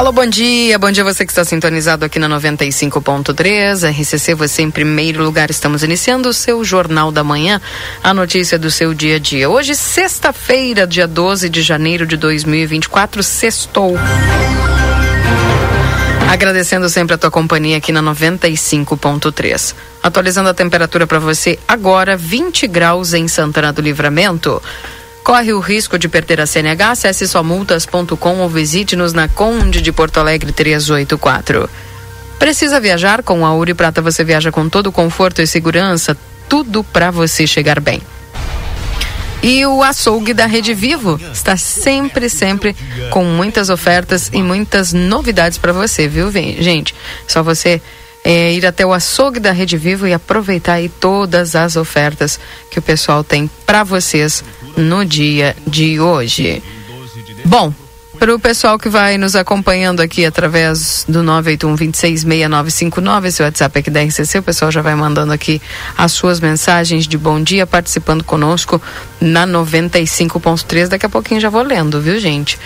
Alô, bom dia. Bom dia você que está sintonizado aqui na 95.3. RCC, você em primeiro lugar. Estamos iniciando o seu Jornal da Manhã, a notícia do seu dia a dia. Hoje, sexta-feira, dia 12 de janeiro de 2024, sextou. Agradecendo sempre a tua companhia aqui na 95.3. Atualizando a temperatura para você agora, 20 graus em Santana do Livramento. Corre o risco de perder a CNH? Acesse somultas.com ou visite-nos na Conde de Porto Alegre 384. Precisa viajar? Com a Uri Prata você viaja com todo conforto e segurança, tudo para você chegar bem. E o açougue da Rede Vivo está sempre, sempre com muitas ofertas e muitas novidades para você, viu, gente? Só você é, ir até o açougue da Rede Vivo e aproveitar aí todas as ofertas que o pessoal tem para vocês no dia de hoje. Bom, para o pessoal que vai nos acompanhando aqui através do 981-266959, esse WhatsApp aqui da RCC, o pessoal já vai mandando aqui as suas mensagens de bom dia, participando conosco na 95.3. Daqui a pouquinho já vou lendo, viu, gente?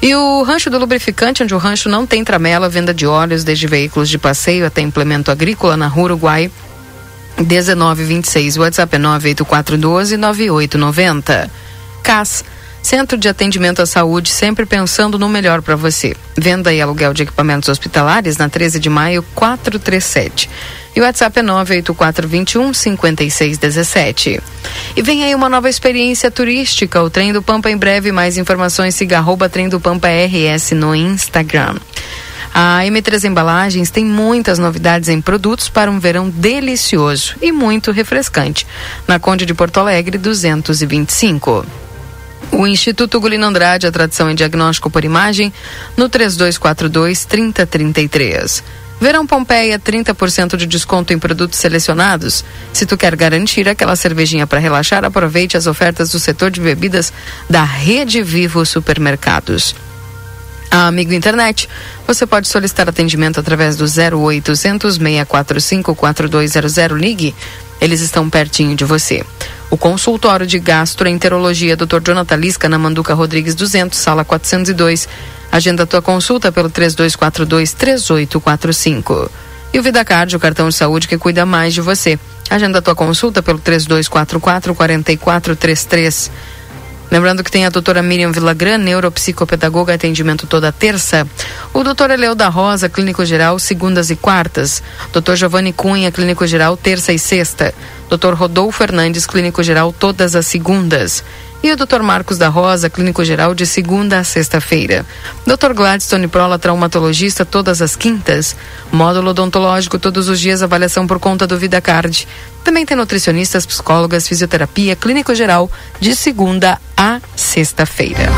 E o Rancho do Lubrificante, onde o rancho não tem tramela, venda de óleos, desde veículos de passeio até implemento agrícola na Rua Uruguai. 1926, WhatsApp é 98412 9890. CAS Centro de Atendimento à Saúde, sempre pensando no melhor para você. Venda e aluguel de equipamentos hospitalares na 13 de maio 437. E o WhatsApp é 98421 5617. E vem aí uma nova experiência turística, o Trem do Pampa em breve. Mais informações, siga arroba Trem do Pampa RS no Instagram. A M3 Embalagens tem muitas novidades em produtos para um verão delicioso e muito refrescante. Na Conde de Porto Alegre, 225. O Instituto Gulino Andrade, a tradição em diagnóstico por imagem, no 3242 3033. Verão Pompeia, 30% de desconto em produtos selecionados. Se tu quer garantir aquela cervejinha para relaxar, aproveite as ofertas do setor de bebidas da Rede Vivo Supermercados. A Amigo Internet, você pode solicitar atendimento através do 0800 645 4200. Ligue, eles estão pertinho de você. O consultório de gastroenterologia Dr. Jonathan Lisca na Manduca Rodrigues 200, sala 402. Agenda tua consulta pelo 3242 3845. E o VidaCard, o cartão de saúde que cuida mais de você. Agenda tua consulta pelo 3244 4433. Lembrando que tem a doutora Miriam Vilagran, neuropsicopedagoga, atendimento toda terça. O doutor Eleu da Rosa, clínico geral, segundas e quartas. Doutor Giovanni Cunha, clínico geral, terça e sexta. Doutor Rodolfo Fernandes, clínico geral, todas as segundas. E o Dr. Marcos da Rosa, clínico geral, de segunda a sexta-feira. Dr. Gladstone Prola, traumatologista, todas as quintas. Módulo odontológico, todos os dias, avaliação por conta do VidaCard. Também tem nutricionistas, psicólogas, fisioterapia, clínico geral, de segunda a sexta-feira.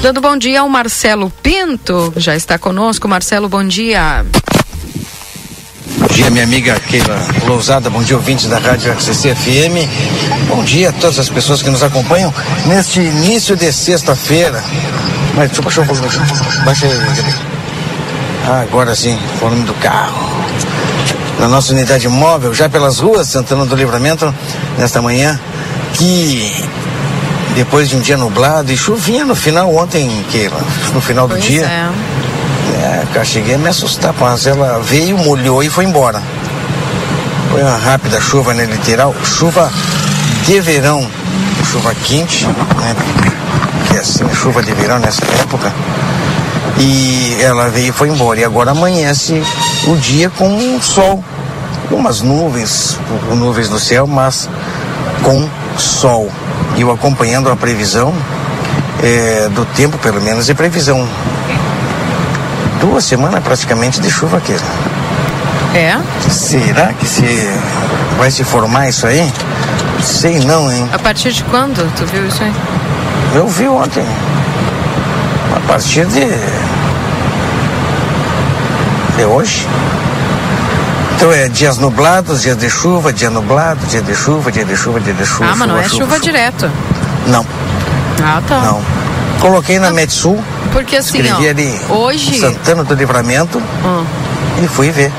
Dando bom dia ao Marcelo Pinto, já está conosco. Marcelo, bom dia. Bom dia, minha amiga Keila Lousada, bom dia, ouvintes da Rádio RCC FM. Bom dia a todas as pessoas que nos acompanham neste início de sexta-feira. Mas deixa eu baixar um pouco, baixa aí. Ah, agora sim, volume do carro. Na nossa unidade móvel, já pelas ruas Santana do Livramento, nesta manhã, que depois de um dia nublado e chuvinha no final ontem, Keila, no final do Pois dia. é. É, cheguei a me assustar, mas ela veio, molhou e foi embora. Foi uma rápida chuva, né, literal, chuva de verão, chuva quente, né, que é assim, chuva de verão nessa época. E ela veio e foi embora. E agora amanhece o dia com sol, umas nuvens, nuvens no céu, mas com sol. E eu acompanhando a previsão é, do tempo, pelo menos, é previsão duas semanas praticamente de chuva aqui. É? Será que se vai se formar isso aí? Sei não, hein? A partir de quando tu viu isso aí? Eu vi ontem. A partir de. de hoje. Então é dias nublados, dias de chuva, dia nublado, dia de chuva, dia de chuva, dia de chuva. Ah, mas não é chuva, chuva, chuva direto. Não. Ah, tá. Não. Coloquei na Metsul. Porque assim, escrevi ó, ali hoje. Santana do Livramento Hum. e fui ver.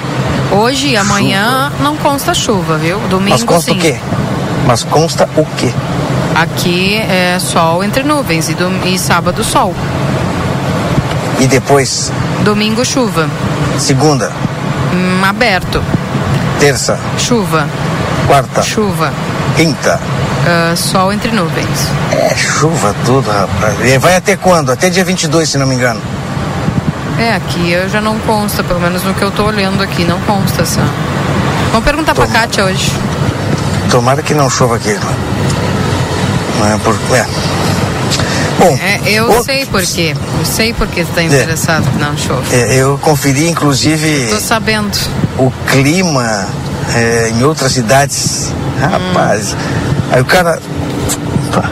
Hoje e amanhã não consta chuva, viu? Domingo Mas consta sim. o quê? Mas consta o quê? Aqui é sol entre nuvens e, dom... e sábado sol. E depois, Domingo chuva. segunda, Hum, aberto. terça, Chuva. quarta, Chuva. quinta. Ah, sol entre nuvens. É chuva tudo, rapaz. E vai até quando? Até dia 22, se não me engano. É, aqui eu já não consta, pelo menos no que eu tô olhando aqui, não consta essa. Vamos perguntar pra Toma. Kátia hoje. Tomara que não chova aqui. Não é por... É. Bom, É, eu sei por quê. Eu sei por que você tá interessado que não chove. é, eu conferi, inclusive, sabendo. o clima é, em outras cidades. Rapaz, aí o cara. Pá,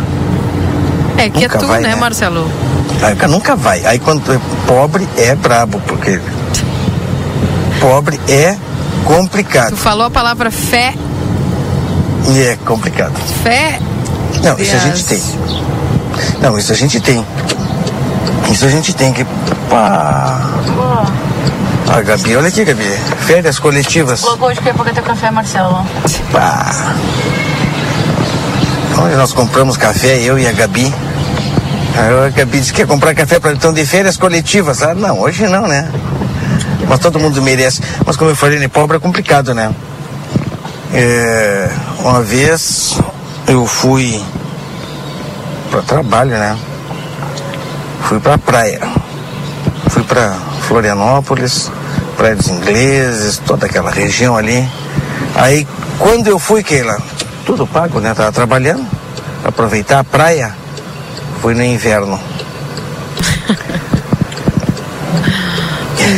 É que Nunca é tu, vai, né, né? Marcelo? Aí o cara nunca vai. Aí quando tu é pobre, é brabo, porque. Pobre é complicado. Tu falou a palavra fé. E é complicado. Fé. Não, isso a gente tem. Não, isso a gente tem. Isso a gente tem que. Pá. Ah, Gabi, olha aqui, Gabi. Férias coletivas. Colocou hoje que ia pagar teu café, Marcelo. Pá. Onde nós compramos café, eu e a Gabi. A Gabi disse que ia comprar café para então de férias coletivas. Ah, não, hoje não, né? Mas todo mundo merece. Mas como eu falei, né, pobre é complicado, né? É, uma vez eu fui para trabalho, né? Fui para praia. Fui para Florianópolis, Praia dos Ingleses, toda aquela região ali. Aí, quando eu fui, Keila, tudo pago, né? Tava trabalhando, aproveitar a praia, fui no inverno.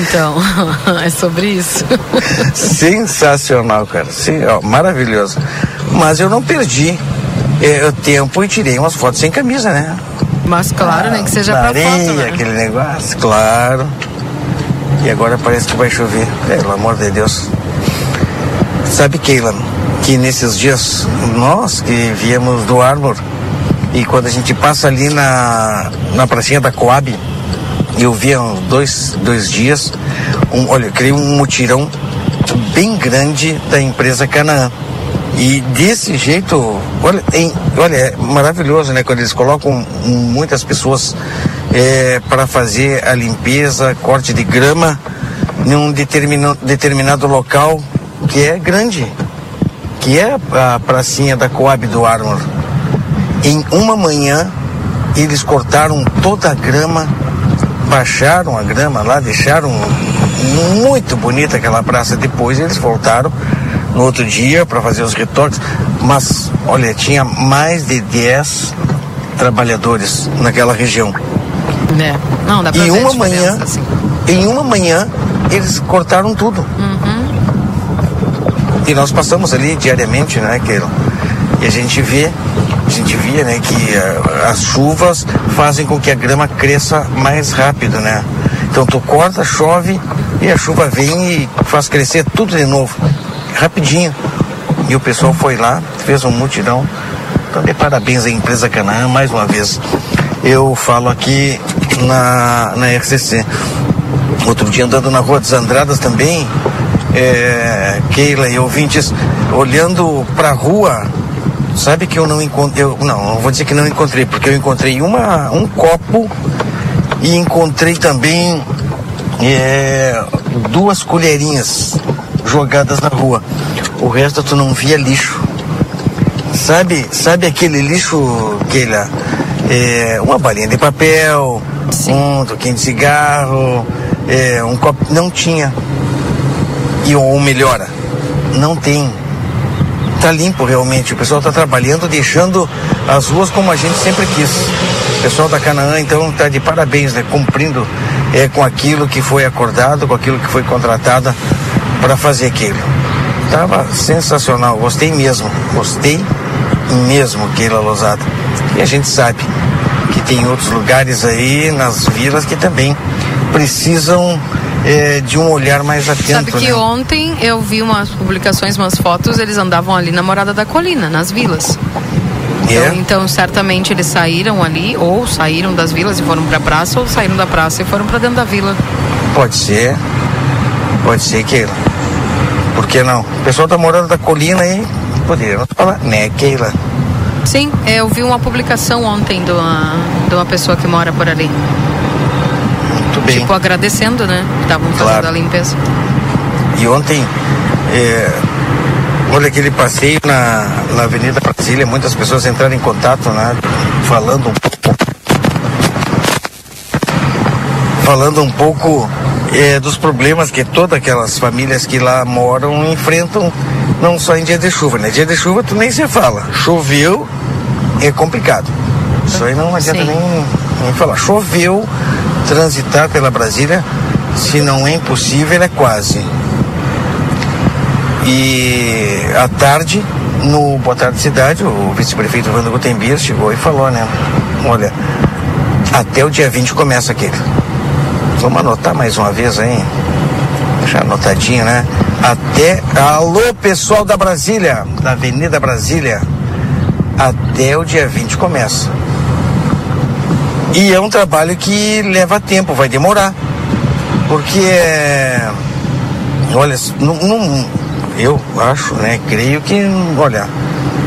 Então, é sobre isso. Sensacional, cara. Sim, ó, maravilhoso. Mas eu não perdi eh, o tempo e tirei umas fotos sem camisa, né? Mas claro, né? Que seja pra areia, foto, né? aquele negócio, claro. E agora parece que vai chover, pelo amor de Deus. Sabe, Keila, que nesses dias, nós que viemos do Armor, e quando a gente passa ali na, na pracinha da Coab, eu vi há dois, dois dias, um, olha, eu criei um mutirão bem grande da empresa Canaã. E desse jeito, olha, em- olha, é maravilhoso, né? Quando eles colocam muitas pessoas para fazer a limpeza, corte de grama em um determina, determinado local que é grande, que é a pracinha da Coab do Armor. Em uma manhã, eles cortaram toda a grama, baixaram a grama lá, deixaram muito bonita aquela praça. Depois eles voltaram no outro dia para fazer os retoques, mas olha, tinha mais de 10 trabalhadores naquela região. É. Não, dá pra Em uma manhã, assim. em uma manhã, eles cortaram tudo. E nós passamos ali diariamente, né, Keila? E a gente vê, a gente via, né, que ah, as chuvas fazem com que a grama cresça mais rápido, né? Então tu corta, chove e a chuva vem e faz crescer tudo de novo, rapidinho. E o pessoal foi lá, fez um mutirão. Então, de parabéns à empresa Canaã, mais uma vez. Eu falo aqui na, na RCC. Outro dia andando na Rua dos Andradas também, é, Keila e ouvintes, olhando para a rua, sabe que eu não encontrei, eu, não, não vou dizer que não encontrei, porque eu encontrei uma, um copo e encontrei também é, duas colherinhas jogadas na rua. O resto tu não via lixo. Sabe, sabe aquele lixo, Keila? É, uma balinha de papel, um toquinho de cigarro, é, um copo. Não tinha. E ou melhora, não tem. Tá limpo realmente. O pessoal tá trabalhando, deixando as ruas como a gente sempre quis. O pessoal da Canaã, então, tá de parabéns, né? Cumprindo é, com aquilo que foi acordado, com aquilo que foi contratada para fazer aquilo. Tava sensacional, gostei mesmo, gostei mesmo, Keila Losada. E a gente sabe que tem outros lugares aí nas vilas que também precisam é, de um olhar mais atento. Sabe que né? ontem eu vi umas publicações, umas fotos, eles andavam ali na Morada da Colina, nas vilas. É? Então, então, certamente eles saíram ali, ou saíram das vilas e foram pra praça, ou saíram da praça e foram pra dentro da vila. Pode ser. Pode ser, Keila. Por que não? O pessoal tá morando da colina aí, poderia falar, né, Keila? Sim, eu vi uma publicação ontem de uma, de uma pessoa que mora por ali. Muito bem. Tipo, agradecendo, né? Estavam fazendo Claro. a limpeza. E ontem, é, olha aquele passeio na, na Avenida Brasília, muitas pessoas entraram em contato, né? Falando um pouco. Falando um pouco é, dos problemas que todas aquelas famílias que lá moram enfrentam, não só em dia de chuva, né? Dia de chuva tu nem se fala. Choveu, é complicado. Isso aí não adianta nem, nem falar. Choveu, transitar pela Brasília, se não é impossível, é quase. E à tarde, no Boa Tarde Cidade, o vice-prefeito Wando Gutenbier chegou e falou, né? Olha, até o dia 20 começa aquele. Vamos anotar mais uma vez aí. Deixar anotadinho, né? Até. Alô, pessoal da Brasília, da Avenida Brasília. Até o dia 20 começa. E é um trabalho que leva tempo, vai demorar. Porque é. Olha, não, não- eu acho, né? Creio que, olha,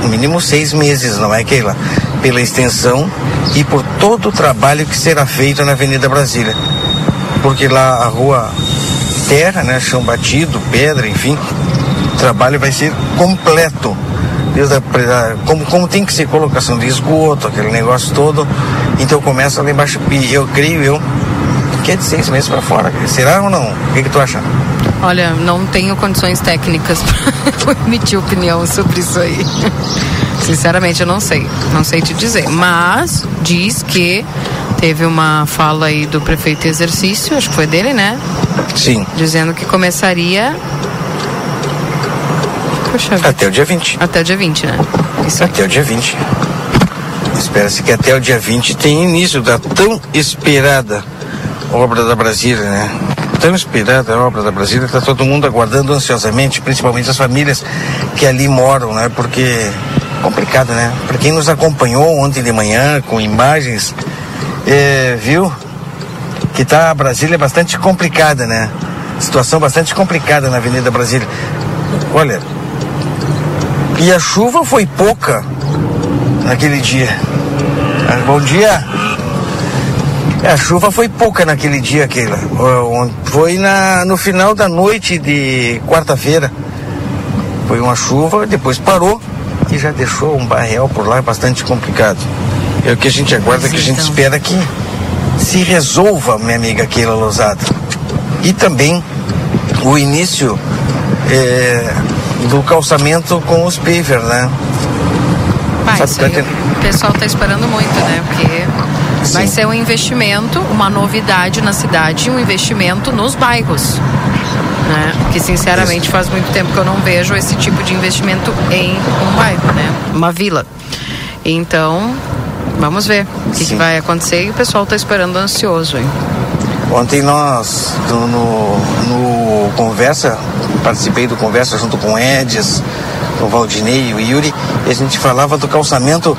mínimo seis meses, não é, Keila? Pela extensão e por todo o trabalho que será feito na Avenida Brasília. Porque lá a rua terra, né? Chão batido, pedra, enfim. O trabalho vai ser completo. Desde a- como, como tem que ser colocação de esgoto, aquele negócio todo. Então começa lá embaixo. E eu creio eu que é de seis meses para fora. Será ou não? O que, que tu acha? Olha, não tenho condições técnicas para emitir opinião sobre isso aí. Sinceramente, eu não sei. Não sei te dizer. Mas diz que teve uma fala aí do prefeito exercício, acho que foi dele, né? Sim, Dizendo que começaria. Vida. até o dia 20. Até o dia 20, né? Isso. Até o dia 20. Espera-se que até o dia 20 tenha início da tão esperada obra da Brasília, né? Tão esperada a obra da Brasília, está todo mundo aguardando ansiosamente, principalmente as famílias que ali moram, né? Porque complicado, né? Para quem nos acompanhou ontem de manhã com imagens, é, viu que tá a Brasília bastante complicada, né? Situação bastante complicada na Avenida Brasília. Olha, e a chuva foi pouca naquele dia. Bom dia. É, A chuva foi pouca naquele dia, Keila. Foi na, no final da noite de quarta-feira. Foi uma chuva, depois parou e já deixou um barreal por lá bastante complicado. É o que a gente aguarda, Pois que a gente então. espera que se resolva, minha amiga Keila Lozada. E também o início é, do calçamento com os paver, né? Pai, tá o pessoal está esperando muito, né? Porque vai Sim. ser um investimento, uma novidade na cidade, um investimento nos bairros. Né? Que sinceramente faz muito tempo que eu não vejo esse tipo de investimento em um bairro, né? Uma vila. Então, vamos ver o que, que vai acontecer e o pessoal está esperando ansioso, hein? Ontem nós, no, no, Conversa, participei do Conversa junto com o Edis, com o Valdinei e o Yuri, a gente falava do calçamento,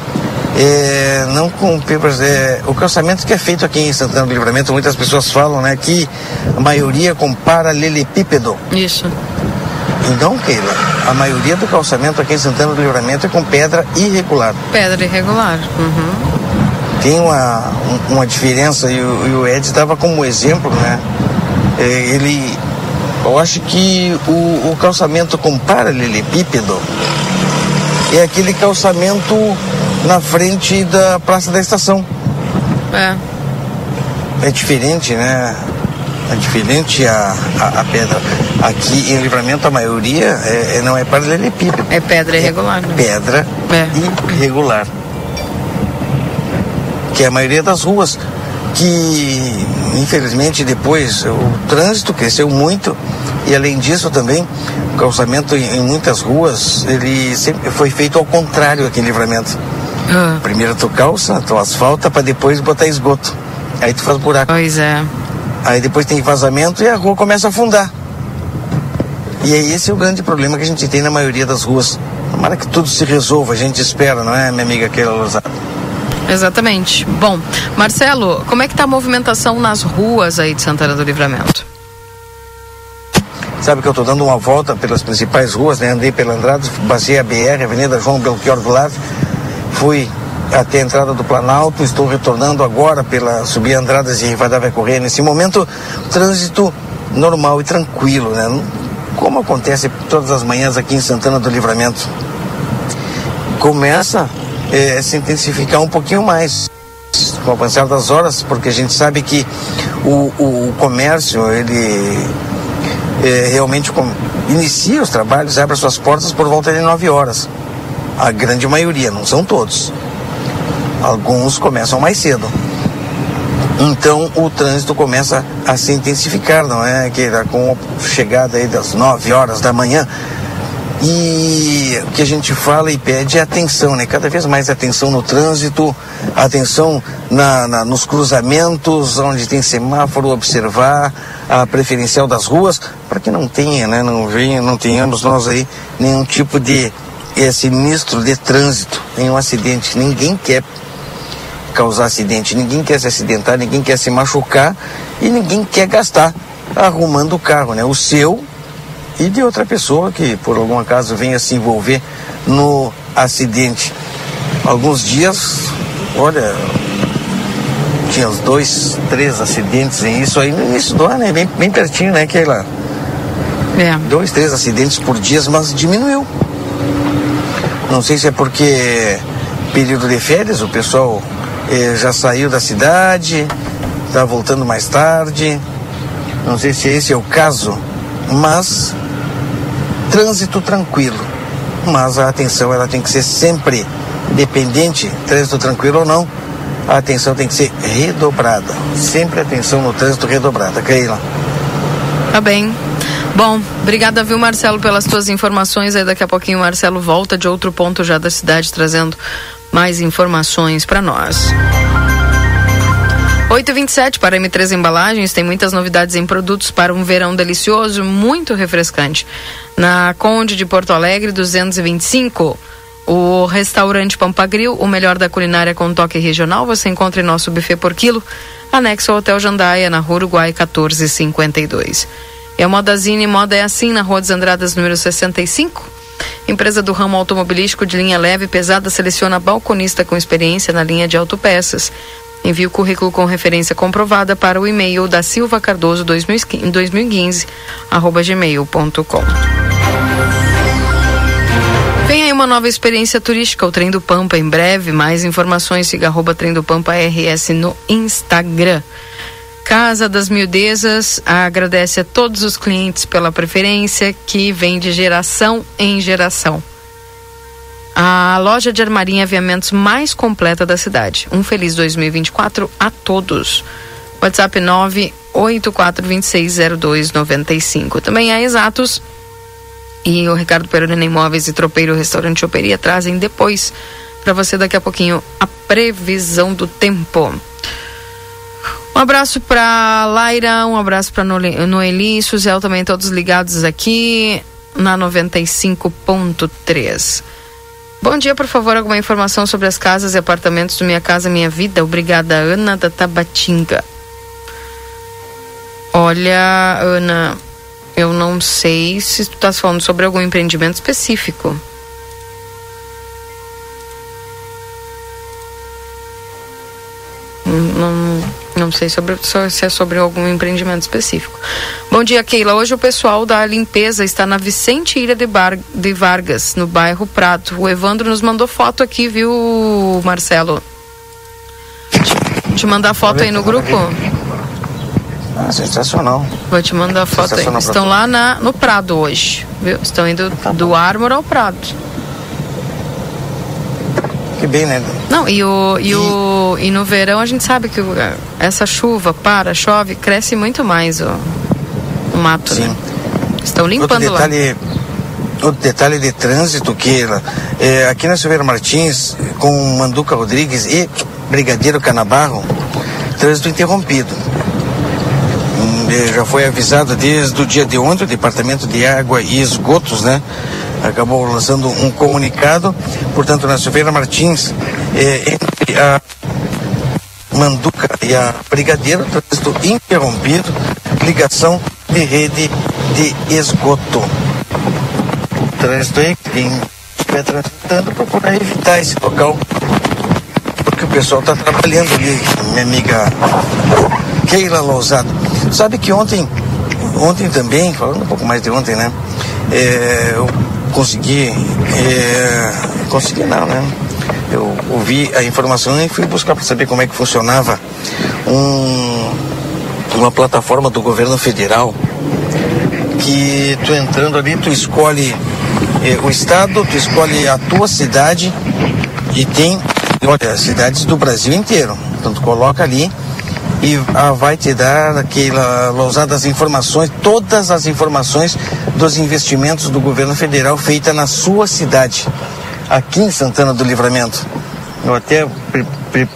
é, não com papers, é, o calçamento que é feito aqui em Santana do Livramento, muitas pessoas falam, né, que a maioria com paralelepípedo. Isso. Então, Keila, a maioria do calçamento aqui em Santana do Livramento é com pedra irregular. Pedra irregular. Uhum. tem uma, um- uma diferença e o, e o Ed dava como exemplo, né? É, ele, eu acho que o, o calçamento com paralelepípedo é aquele calçamento na frente da Praça da Estação. É. É diferente, né? É diferente a, a, a pedra. Aqui em Livramento a maioria é, é- não é paralelepípedo. É pedra irregular, né? Pedra É. irregular. Que é a maioria das ruas. Que, infelizmente, depois o trânsito cresceu muito e, além disso, também o calçamento em, em muitas ruas ele sempre foi feito ao contrário aqui em Livramento. Ah, Primeiro tu calça, tu asfalta para depois botar esgoto. Aí tu faz buraco. pois é. Aí depois tem vazamento e a rua começa a afundar. E aí esse é o grande problema que a gente tem na maioria das ruas. Tomara que tudo se resolva, a gente espera, não é, minha amiga Keila? Exatamente. Bom, Marcelo, como é que está a movimentação nas ruas aí de Santana do Livramento? Sabe que eu estou dando uma volta pelas principais ruas, né? Andei pela Andrade, basei a BR, Avenida João Belchior Goulart, fui até a entrada do Planalto, estou retornando agora pela subir Andradas e Rivadavia Correia. Nesse momento, trânsito normal e tranquilo, né? Como acontece todas as manhãs aqui em Santana do Livramento. Começa é, a se intensificar um pouquinho mais com o avançar das horas, porque a gente sabe que o, o, o comércio, ele é, realmente com, inicia os trabalhos, abre suas portas por volta de 9 horas. A grande maioria, não são todos. Alguns começam mais cedo. Então o trânsito começa a se intensificar, não é? Que com a chegada aí das 9 horas da manhã. E o que a gente fala e pede é atenção, né? Cada vez mais atenção no trânsito, atenção na, na, nos cruzamentos, onde tem semáforo, observar a preferencial das ruas, para que não tenha, né? Não venha, não tenhamos nós aí nenhum tipo de é, sinistro de trânsito, nenhum acidente. Ninguém quer causar acidente, ninguém quer se acidentar, ninguém quer se machucar e ninguém quer gastar arrumando o carro, né? O seu e de outra pessoa que por algum acaso venha se envolver no acidente. Alguns dias, olha, tinha uns dois, três acidentes em isso aí no início do ano, né? bem, bem pertinho, né, Keila? É. Dois, três acidentes por dia, mas diminuiu. Não sei se é porque período de férias, o pessoal eh, já saiu da cidade, está voltando mais tarde. Não sei se esse é o caso, mas trânsito tranquilo. Mas a atenção ela tem que ser sempre dependente, trânsito tranquilo ou não, a atenção tem que ser redobrada. Sempre atenção no trânsito redobrada. Keila. Tá bem. Bom, obrigada, viu, Marcelo, pelas tuas informações. Aí daqui a pouquinho o Marcelo volta de outro ponto já da cidade, trazendo mais informações para nós. 827 para M3 Embalagens tem muitas novidades em produtos para um verão delicioso, muito refrescante. Na Conde de Porto Alegre, 225. O restaurante Pampagril, o melhor da culinária com toque regional, você encontra em nosso buffet por quilo, anexo ao Hotel Jandaia, na Rua Uruguai 1452. E a Modazine Moda é assim, na Rua dos Andradas, número 65. Empresa do ramo automobilístico de linha leve e pesada seleciona balconista com experiência na linha de autopeças. Envie o currículo com referência comprovada para o e-mail da Silva Cardoso 2015, arroba gmail.com. Vem aí uma nova experiência turística, o Trem do Pampa, em breve. Mais informações, siga arroba Trem do Pampa RS no Instagram. Casa das Miudezas agradece a todos os clientes pela preferência que vem de geração em geração a loja de armarinha e aviamentos mais completa da cidade. Um feliz 2024 a todos. WhatsApp 984260295. Também há exatos. E o Ricardo Perurena Imóveis e Tropeiro Restaurante Choperia trazem depois para você daqui a pouquinho a previsão do tempo. Um abraço para Laira, um abraço para Noeli, Suzel também todos ligados aqui na 95.3. Bom dia, por favor, alguma informação sobre as casas e apartamentos do Minha Casa Minha Vida? Obrigada, Ana da Tabatinga. Olha, Ana, eu não sei se tu estás falando sobre algum empreendimento específico. Não, não sei sobre, se é sobre algum empreendimento específico. Bom dia, Keila. Hoje o pessoal da limpeza está na Vicente Ilha de, Bar, de Vargas, no bairro Prato. O Evandro nos mandou foto aqui, viu, Marcelo? Te, te mandar foto aí no grupo? Ah, sensacional. Vou te mandar foto aí. Estão lá na, no Prado hoje, viu? Estão indo tá do Ármor ao Prado que bem, né? Não, e, o, e, e... O, e no verão a gente sabe que o, essa chuva para, chove, cresce muito mais o, o mato, Sim. né? Estão limpando outro detalhe, lá. Outro detalhe de trânsito que é, aqui na Silveira Martins, com Manduca Rodrigues e Brigadeiro Canabarro, trânsito interrompido. eh, já foi avisado desde o dia de ontem, o Departamento de Água e Esgotos, né? Acabou lançando um comunicado. Portanto, na Silveira Martins, eh, entre a Manduca e a Brigadeiro, trânsito interrompido, ligação de rede de esgoto. Trânsito aí, quem estiver transitando, procurar evitar esse local, porque o pessoal está trabalhando ali, minha amiga Keila Lousado. Sabe que ontem, ontem também, falando um pouco mais de ontem, né? É, consegui, é, consegui não, né? Eu ouvi a informação e fui buscar para saber como é que funcionava um, uma plataforma do governo federal que tu entrando ali, tu escolhe eh, o estado, tu escolhe a tua cidade e tem, olha, cidades do Brasil inteiro. Então tu coloca ali e ah, vai te dar aquela lousada das informações, todas as informações dos investimentos do governo federal feita na sua cidade, aqui em Santana do Livramento. Eu até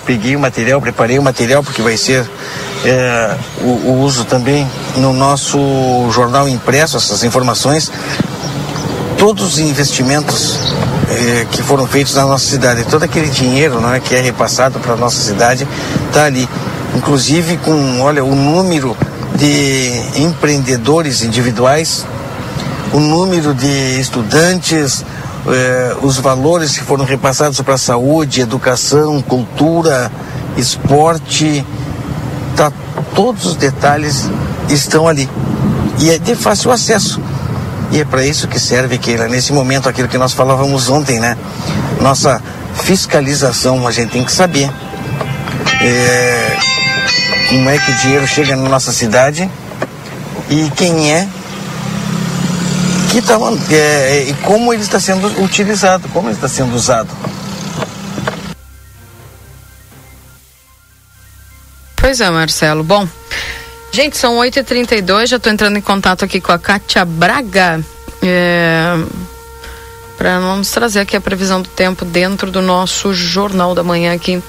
peguei o material, preparei o material, porque vai ser é, o, o, uso também no nosso jornal impresso, essas informações. Todos os investimentos é, que foram feitos na nossa cidade, todo aquele dinheiro não é, que é repassado para a nossa cidade, está ali. Inclusive com, olha, o número de empreendedores individuais, o número de estudantes, eh, os valores que foram repassados para saúde, educação, cultura, esporte, tá, todos os detalhes estão ali. E é de fácil acesso. E é para isso que serve, Keila, nesse momento, aquilo que nós falávamos ontem, né? Nossa fiscalização, a gente tem que saber é, como é que o dinheiro chega na nossa cidade e quem é que tá, é, e como ele está sendo utilizado, como ele está sendo usado. Pois é, Marcelo. Bom, gente, são 8h32, já estou entrando em contato aqui com a Kátia Braga. É, para vamos trazer aqui a previsão do tempo dentro do nosso Jornal da Manhã aqui,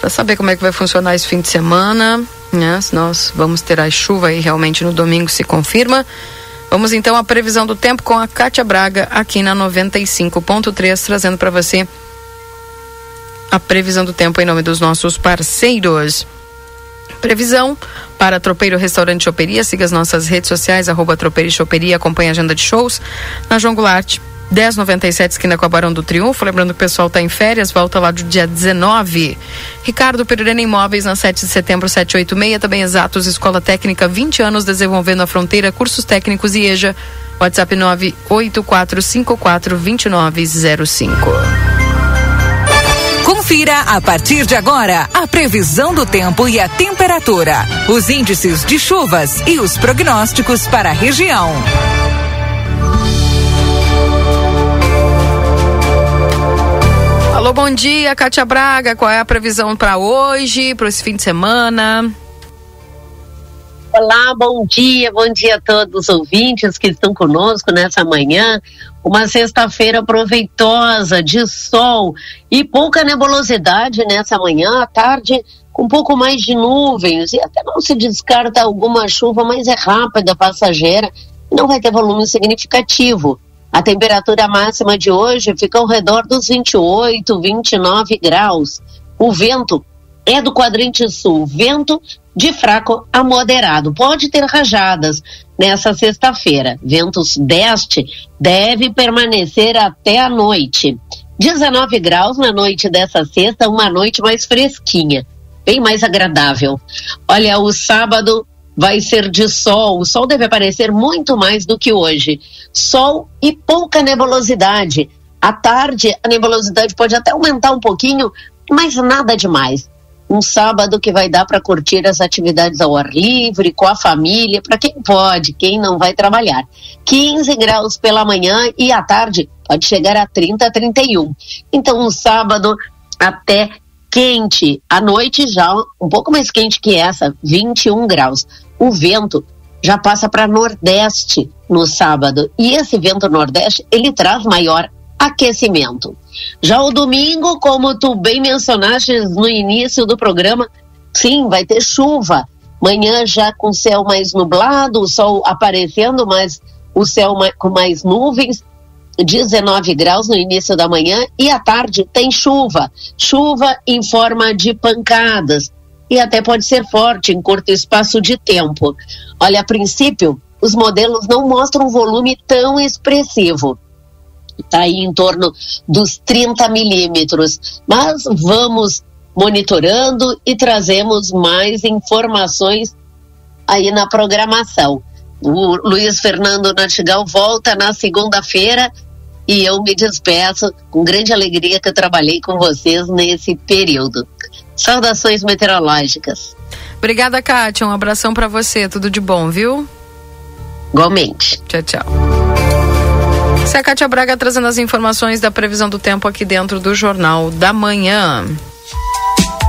para saber como é que vai funcionar esse fim de semana, né? Se nós vamos ter a chuva aí realmente no domingo, se confirma. Vamos então à previsão do tempo com a Kátia Braga aqui na 95.3, trazendo para você a previsão do tempo em nome dos nossos parceiros. Previsão para Tropeiro Restaurante Choperia. Siga as nossas redes sociais, arroba Tropeiro e Choperia. Acompanhe a agenda de shows na João Goulart 1097, esquina com a Barão do Triunfo. Lembrando que o pessoal está em férias, volta lá do dia 19. Ricardo Perurena Imóveis, na 7 de setembro, 786. Também Exatos, Escola Técnica, 20 anos desenvolvendo a fronteira, cursos técnicos e EJA. WhatsApp 984542905. Confira a partir de agora a previsão do tempo e a temperatura, os índices de chuvas e os prognósticos para a região. Alô, bom dia, Kátia Braga. Qual é a previsão para hoje, para esse fim de semana? Olá, bom dia, bom dia a todos os ouvintes que estão conosco nessa manhã. Uma sexta-feira proveitosa, de sol e pouca nebulosidade nessa manhã, à tarde com um pouco mais de nuvens e até não se descarta alguma chuva, mas é rápida, passageira, não vai ter volume significativo. A temperatura máxima de hoje fica ao redor dos 28, 29 graus. O vento é do quadrante sul, vento de fraco a moderado. Pode ter rajadas nessa sexta-feira. Ventos deste deve permanecer até a noite. 19 graus na noite dessa sexta, uma noite mais fresquinha, bem mais agradável. Olha, o sábado vai ser de sol. O sol deve aparecer muito mais do que hoje. Sol e pouca nebulosidade. À tarde, a nebulosidade pode até aumentar um pouquinho, mas nada demais. Um sábado que vai dar para curtir as atividades ao ar livre, com a família, para quem pode, quem não vai trabalhar. 15 graus pela manhã e à tarde pode chegar a 30, 31. Então, um sábado até quente. À noite já um pouco mais quente que essa, 21 graus. O vento já passa para nordeste no sábado. E esse vento nordeste, ele traz maior aquecimento. Já o domingo, como tu bem mencionaste no início do programa, sim, vai ter chuva. Manhã já com céu mais nublado, o sol aparecendo, mas o céu mais, com mais nuvens. 19 graus no início da manhã e à tarde tem chuva. Chuva em forma de pancadas e até pode ser forte em curto espaço de tempo. Olha, a princípio, os modelos não mostram um volume tão expressivo. Está aí em torno dos 30 milímetros. Mas vamos monitorando e trazemos mais informações aí na programação. O Luiz Fernando Natigal volta na segunda-feira e eu me despeço com grande alegria que eu trabalhei com vocês nesse período. Saudações meteorológicas. Obrigada, Kátia. Um abração para você. Tudo de bom, viu? Igualmente. Tchau, tchau. Essa é a Kátia Braga trazendo as informações da previsão do tempo aqui dentro do Jornal da Manhã.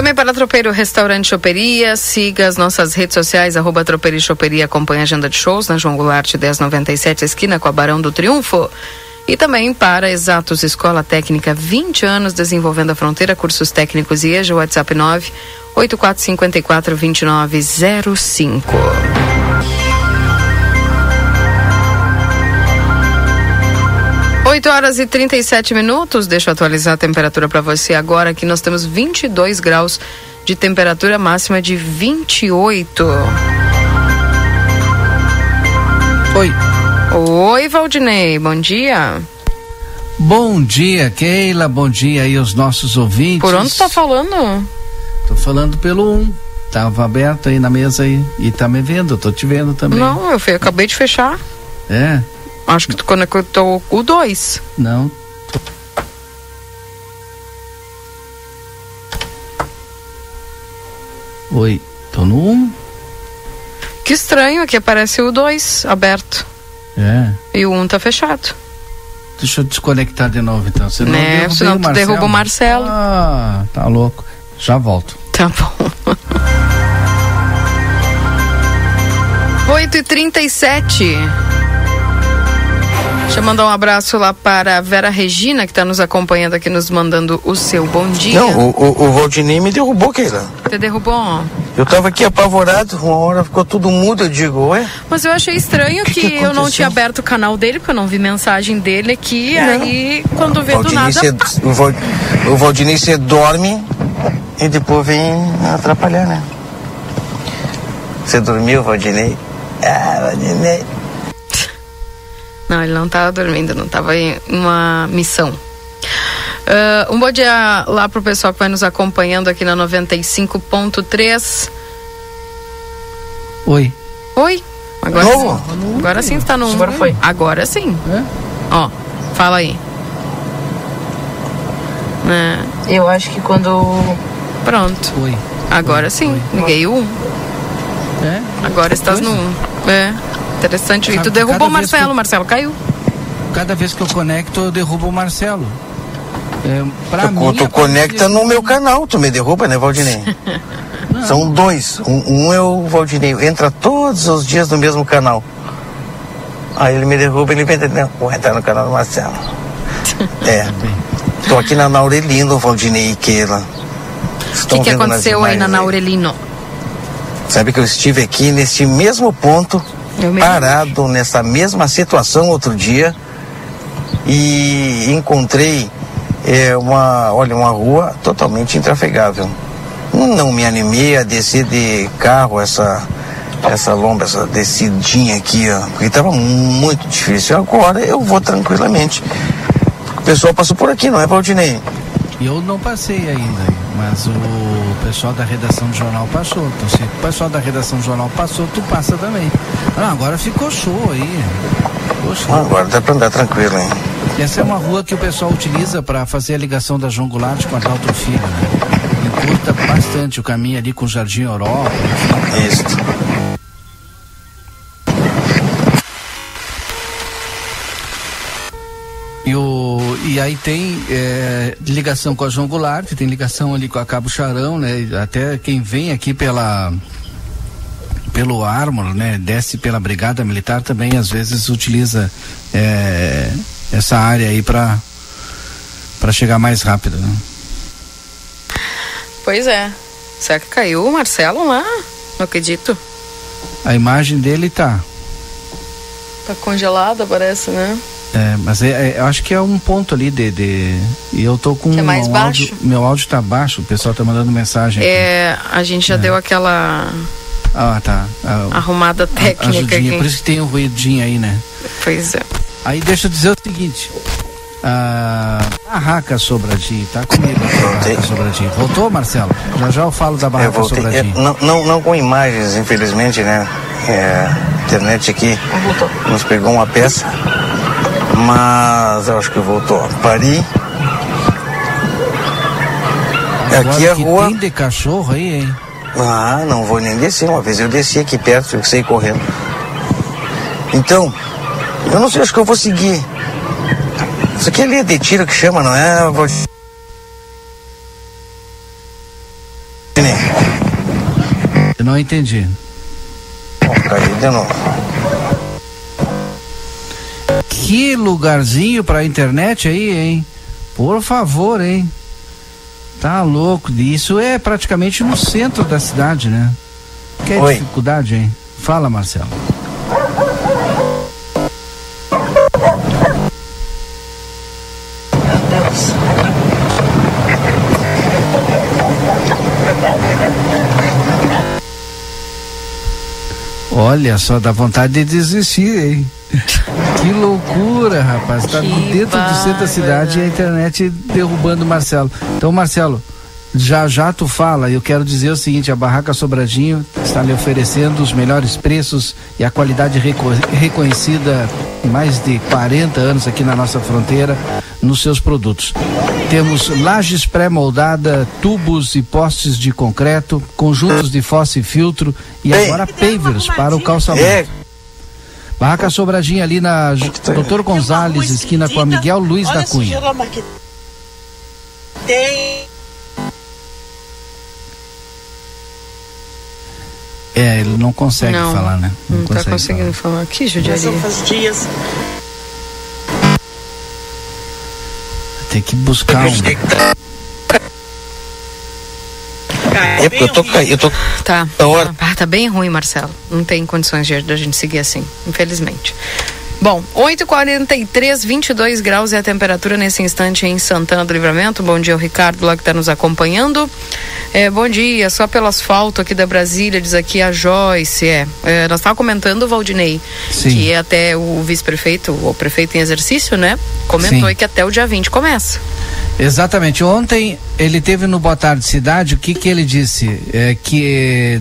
Também para Tropeiro Restaurante Choperia, siga as nossas redes sociais, arroba Tropeiro e Choperia, acompanhe a agenda de shows na João Goulart 1097, esquina com a Barão do Triunfo. E também para Exatos Escola Técnica, 20 anos desenvolvendo a fronteira, cursos técnicos e EJA, WhatsApp 9 8454 2905. 8 horas e 37 minutos. Deixa eu atualizar a temperatura para você agora. Aqui nós temos 22 graus de temperatura máxima de 28. Oi. Oi, Valdinei. Bom dia. Bom dia, Keila. Bom dia aí aos nossos ouvintes. Por onde tá falando? Tô falando pelo 1. Tava aberto aí na mesa aí. E tá me vendo, tô te vendo também. Não, eu fe- acabei de fechar. É? Acho que tu conectou o 2. Não. Oi, tô no 1. Que estranho, aqui aparece o 2 aberto. É. E o 1 um tá fechado. Deixa eu desconectar de novo então. Senão, Né, eu senão tu derruba o Marcelo. Ah, tá louco. Já volto. Tá bom. 8 e 37 Deixa eu mandar um abraço lá para a Vera Regina, que está nos acompanhando aqui, nos mandando o seu bom dia. Não, o, o, o Valdinei me derrubou, Keila. Você derrubou? Eu tava aqui apavorado, uma hora ficou tudo mudo, eu digo, ué? Mas eu achei estranho que, que eu não tinha aberto o canal dele, porque eu não vi mensagem dele aqui. Aí, quando vê do nada. cê- o Valdinei, você dorme e depois vem atrapalhar, né? Você dormiu, Valdinei? Ah, Valdinei. Não, ele não estava dormindo, não estava em uma missão. Ah, um bom dia lá pro pessoal que vai nos acompanhando aqui na 95.3. Oi. Oi? Agora sim. Agora sim está no. Agora foi. Agora sim. É? Ó, fala aí. É, Eu acho que quando. pronto. Oi. Agora sim. Liguei o 1. É? Agora estás no 1. É. Interessante. E tu derrubou o Marcelo. eu- Marcelo caiu. Cada vez que eu conecto, eu derrubo o Marcelo. É, pra Tu, mim, tu conecta no meu canal, tu me derruba, né, Valdinei? São dois. Um, um é o Valdinei, entra todos os dias no mesmo canal. Aí ele me derruba, ele vem, não, vou entrar no canal do Marcelo. É. Tô aqui na Naurelino, Valdinei e Keila. O que, que aconteceu aí na Naurelino? Sabe que eu estive aqui nesse mesmo ponto, parado nessa mesma situação outro dia e encontrei é, uma, olha, uma rua totalmente intrafegável. Não me animei a descer de carro essa essa lomba, essa descidinha aqui, ó, porque estava muito difícil. Agora eu vou tranquilamente. O pessoal passou por aqui, não é, Valdinei? Eu não passei ainda, mas o pessoal da redação do jornal passou. Então, se o pessoal da redação do jornal passou, tu passa também. Ah, agora ficou show aí. Ficou show. Agora dá para andar tranquilo, hein? Essa é uma rua que o pessoal utiliza para fazer a ligação da João Goulart com a Daltro Filho, né? encurta bastante o caminho ali com o Jardim Europa. Isso. E aí tem é, ligação com a João Goulart, tem ligação ali com a Cabo Charão, né? Até quem vem aqui pela pelo Armor, né? Desce pela Brigada Militar também às vezes utiliza é, essa área aí para para chegar mais rápido, né? Pois é. Será que caiu o Marcelo lá? Não acredito. A imagem dele tá. Tá congelada, parece, né? É, mas é, é, eu acho que é um ponto ali de. de e eu tô com. É mais um baixo? Áudio, meu áudio tá baixo, o pessoal tá mandando mensagem. É, a gente já É. deu aquela Ah, tá. Ah, arrumada técnica ajudinha, por aqui. isso que tem um ruidinho aí, né? Pois é. Aí deixa eu dizer o seguinte. A barraca Sobradinho, tá comigo aqui, a barraca Sobradinho. Voltou, Marcelo? Já já eu falo da barraca. É, Sobradinho. não, não, não com imagens, infelizmente, né? É, a internet aqui nos pegou uma peça. Mas eu acho que voltou. Pari. Agora aqui é a rua. tem de cachorro aí, hein? Ah, não vou nem descer. Uma vez eu desci aqui perto, eu saí correndo. Então, eu não sei, acho que eu vou seguir. Isso aqui é linha de tiro que chama, não é? Eu Vou... Eu não entendi. Caí de novo. Que lugarzinho pra internet aí, hein? Por favor, hein? Tá louco. Isso é praticamente no centro da cidade, né? Que Oi. dificuldade, hein? Fala, Marcelo. Olha só, dá vontade de desistir, hein? Que loucura, rapaz. Tá Que dentro do centro da cidade e a internet derrubando o Marcelo. Então, Marcelo, já já tu fala, eu quero dizer o seguinte, a Barraca Sobradinho está lhe oferecendo os melhores preços e a qualidade reco- reconhecida em mais de 40 anos aqui na nossa fronteira nos seus produtos. Temos lajes pré-moldada, tubos e postes de concreto, conjuntos de fossa e filtro e Ei. agora pavers para o calçamento. É, Barraca Sobradinha ali na J- Doutor Gonzalez, esquina com a Miguel Luiz da Cunha. Tem. É, ele não consegue Não, falar, né? Não, tá consegue conseguindo falar. Que judiaria. São faz dias. falar. Tem que buscar um. É porque eu tô caindo. Eu tô... Tá. Ah, tá bem ruim, Marcelo. Não tem condições de da gente seguir assim, infelizmente. Bom, 8h43, 22 graus é a temperatura nesse instante em Santana do Livramento. Bom dia, o Ricardo lá que está nos acompanhando. É, bom dia, só pelo asfalto aqui da Brasília, diz aqui a Joyce. É, é nós estávamos comentando o Valdinei, Sim. que até o vice-prefeito, o prefeito em exercício, né? Comentou Sim. que até o dia 20 começa. Exatamente. Ontem ele teve no Boa Tarde Cidade, o que que ele disse? É que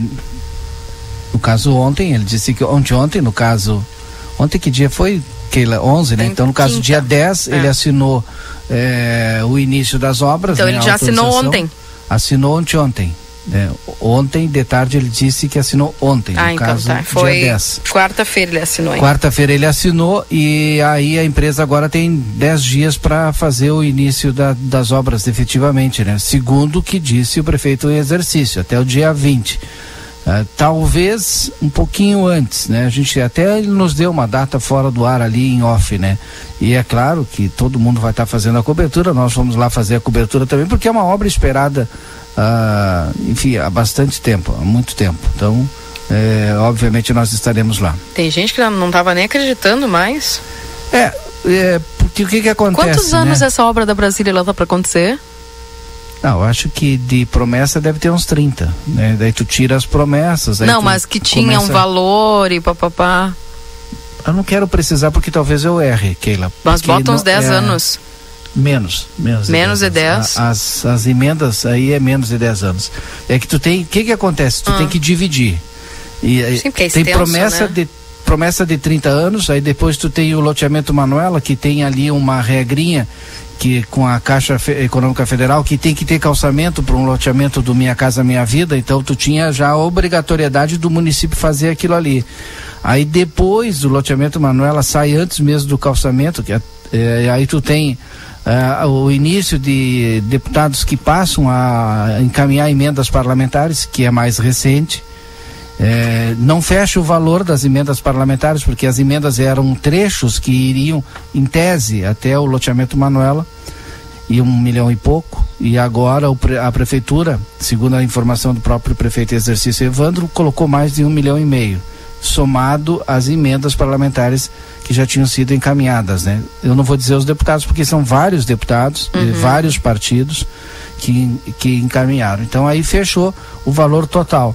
no caso ontem, ele disse que ontem ontem, no caso, ontem que dia foi? Keila, 11, né? Então no caso quinta. dia 10, ele É. assinou é, o início das obras, Então né, ele já assinou ontem. Assinou anteontem. né? Ontem de tarde ele disse que assinou ontem, Ah, no então caso tá. Foi dia 10. quarta-feira ele assinou? Quarta-feira ele assinou e aí a empresa agora tem 10 dias para fazer o início da- das obras efetivamente, né? Segundo o que disse o prefeito em exercício, até o dia 20. Ah, talvez um pouquinho antes, né? A gente até ele nos deu uma data fora do ar ali em off, né? E é claro que todo mundo vai estar fazendo a cobertura, nós vamos lá fazer a cobertura também, porque é uma obra esperada, ah, enfim, há bastante tempo, há muito tempo. Então, eh, obviamente nós estaremos lá. Tem gente que não estava nem acreditando mais. É, é, porque o que que acontece, Quantos anos né? essa obra da Brasília tá para acontecer? Não, eu acho que de promessa deve ter uns 30, né? Daí tu tira as promessas. não, mas que tinha um começa- valor e papapá. Eu não quero precisar porque talvez eu erre, Keila. Mas bota uns não- 10 é, anos. Menos, menos. Menos de 10? As, as, as emendas aí é menos de 10 anos. É que tu tem, o que que acontece? Tu Ah. tem que dividir. E, aí Sim, porque é tem extenso, promessa né? de promessa de 30 anos, aí depois tu tem o loteamento Manuela, que tem ali uma regrinha que com a Caixa Econômica Federal que tem que ter calçamento para um loteamento do Minha Casa Minha Vida, então tu tinha já a obrigatoriedade do município fazer aquilo ali. Aí depois do loteamento Manuela sai antes mesmo do calçamento, que é, é, aí tu tem é, o início de deputados que passam a encaminhar emendas parlamentares, que é mais recente. É, não fecha o valor das emendas parlamentares, porque as emendas eram trechos que iriam, em tese, até o loteamento Manuela, e um milhão e pouco. E agora a prefeitura, segundo a informação do próprio prefeito exercício Evandro, colocou mais de um milhão e meio, somado às emendas parlamentares que já tinham sido encaminhadas. Né? Eu não vou dizer os deputados, porque são vários deputados uhum. de vários partidos que, que encaminharam. Então aí fechou o valor total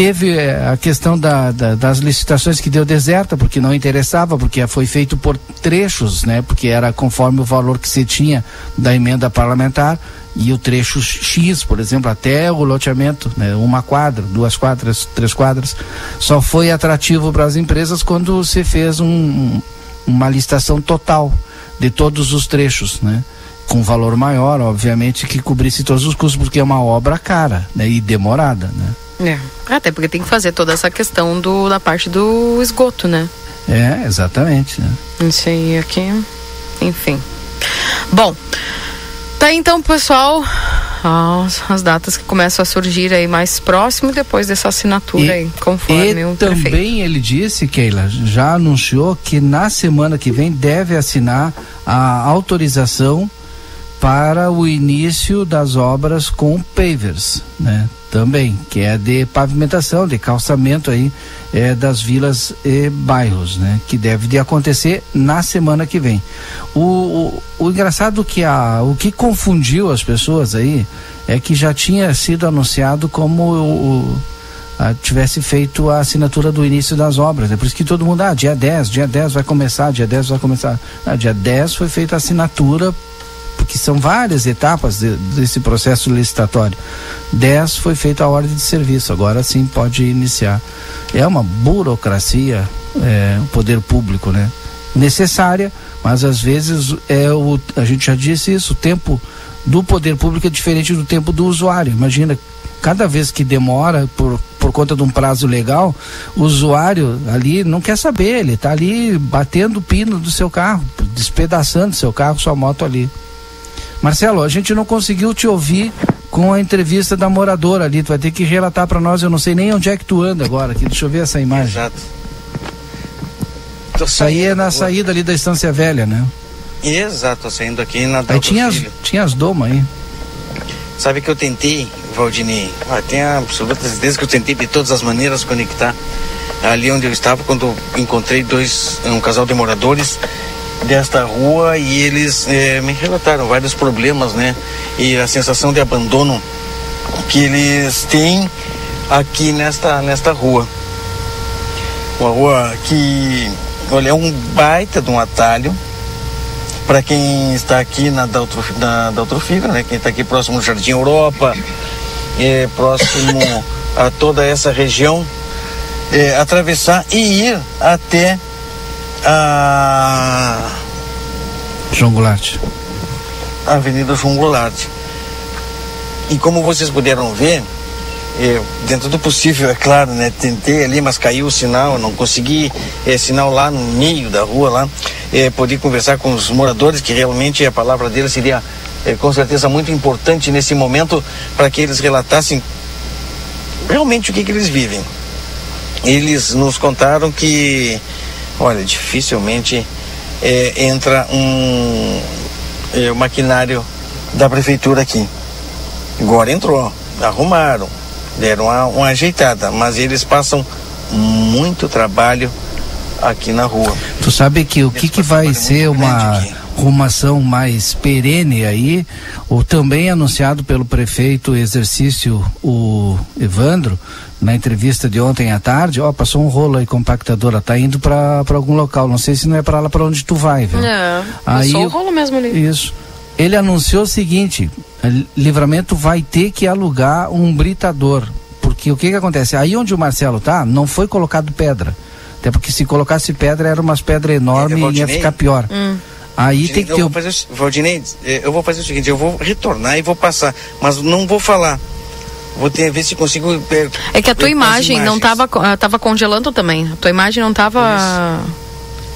teve eh, a questão da, da, das licitações que deu deserta, porque não interessava, porque foi feito por trechos, né? Porque era conforme o valor que se tinha da emenda parlamentar e o trecho X, por exemplo, até o loteamento, né? Uma quadra, duas quadras, três quadras, só foi atrativo para as empresas quando se fez um, uma licitação total de todos os trechos, né? Com valor maior, obviamente, que cobrisse todos os custos, porque é uma obra cara, né? E demorada, né? É. Até porque tem que fazer toda essa questão do, da parte do esgoto, né? É, exatamente. Né? Isso aí aqui, enfim. Bom, tá então, pessoal, as, as, datas que começam a surgir aí mais próximo depois dessa assinatura e, aí, conforme o também prefeito. ele disse, Keila, já anunciou que na semana que vem deve assinar a autorização para o início das obras com pavers, né? Também, que é de pavimentação, de calçamento aí é, das vilas e bairros, né? Que deve de acontecer na semana que vem. O, o, o engraçado que a, o que confundiu as pessoas aí é que já tinha sido anunciado como o, a, tivesse feito a assinatura do início das obras. É por isso que todo mundo, ah, dia 10, dia 10 vai começar, dia 10 vai começar. Ah, dia 10 foi feita a assinatura porque são várias etapas de, desse processo licitatório. 10 foi feita a ordem de serviço, agora sim pode iniciar. É uma burocracia, é, o poder público, né? Necessária, mas às vezes é o, a gente já disse isso, o tempo do poder público é diferente do tempo do usuário. Imagina, cada vez que demora por, por conta de um prazo legal, o usuário ali não quer saber, ele está ali batendo o pino do seu carro, despedaçando seu carro, sua moto ali. Marcelo, a gente não conseguiu te ouvir com a entrevista da moradora ali. Tu vai ter que relatar para nós. Eu não sei nem onde é que tu anda agora. Aqui. Deixa eu ver essa imagem. Exato. Isso aí é na saída ali da Estância Velha, né? Exato, tô saindo aqui na Aí tinha as, tinha as domas aí. Sabe que eu tentei, Valdini, ah, tem absoluta certeza que eu tentei de todas as maneiras conectar ali onde eu estava quando encontrei dois, um casal de moradores desta rua e eles é, me relataram vários problemas, né? E a sensação de abandono que eles têm aqui nesta, nesta rua. Uma rua que, olha, é um baita de um atalho para quem está aqui na Daltrofibra, né? Quem está aqui próximo do Jardim Europa, é, próximo a toda essa região, é, atravessar e ir até a João Goulart. Avenida João Goulart. E como vocês puderam ver, eu, dentro do possível, é claro, né? Tentei ali, mas caiu o sinal, não consegui é, sinal lá no meio da rua lá. É, poder conversar com os moradores, que realmente a palavra deles seria é, com certeza muito importante nesse momento para que eles relatassem realmente o que, que eles vivem. Eles nos contaram que olha, dificilmente é, entra um, é, maquinário da prefeitura aqui. Agora entrou, arrumaram, deram uma, uma ajeitada, mas eles passam muito trabalho aqui na rua. Tu sabe que o que, que vai ser uma arrumação mais perene aí, ou também anunciado pelo prefeito exercício, o Evandro, na entrevista de ontem à tarde, ó, passou um rolo aí compactadora, tá indo para algum local, não sei se não é para lá para onde tu vai, velho. É, aí passou um rolo mesmo ali. Isso. Ele anunciou o seguinte, Livramento vai ter que alugar um britador, porque o que que acontece? Aí onde o Marcelo tá, não foi colocado pedra. Até porque se colocasse pedra, era umas pedras enormes é, e ia ficar pior. Hum. Aí tem que ter. Eu vou fazer, Valdinei, eh, eu vou fazer o seguinte, eu vou retornar e vou passar, mas não vou falar. Vou ter, ver se consigo. É que a tua imagem não estava tava congelando também. A tua imagem não estava.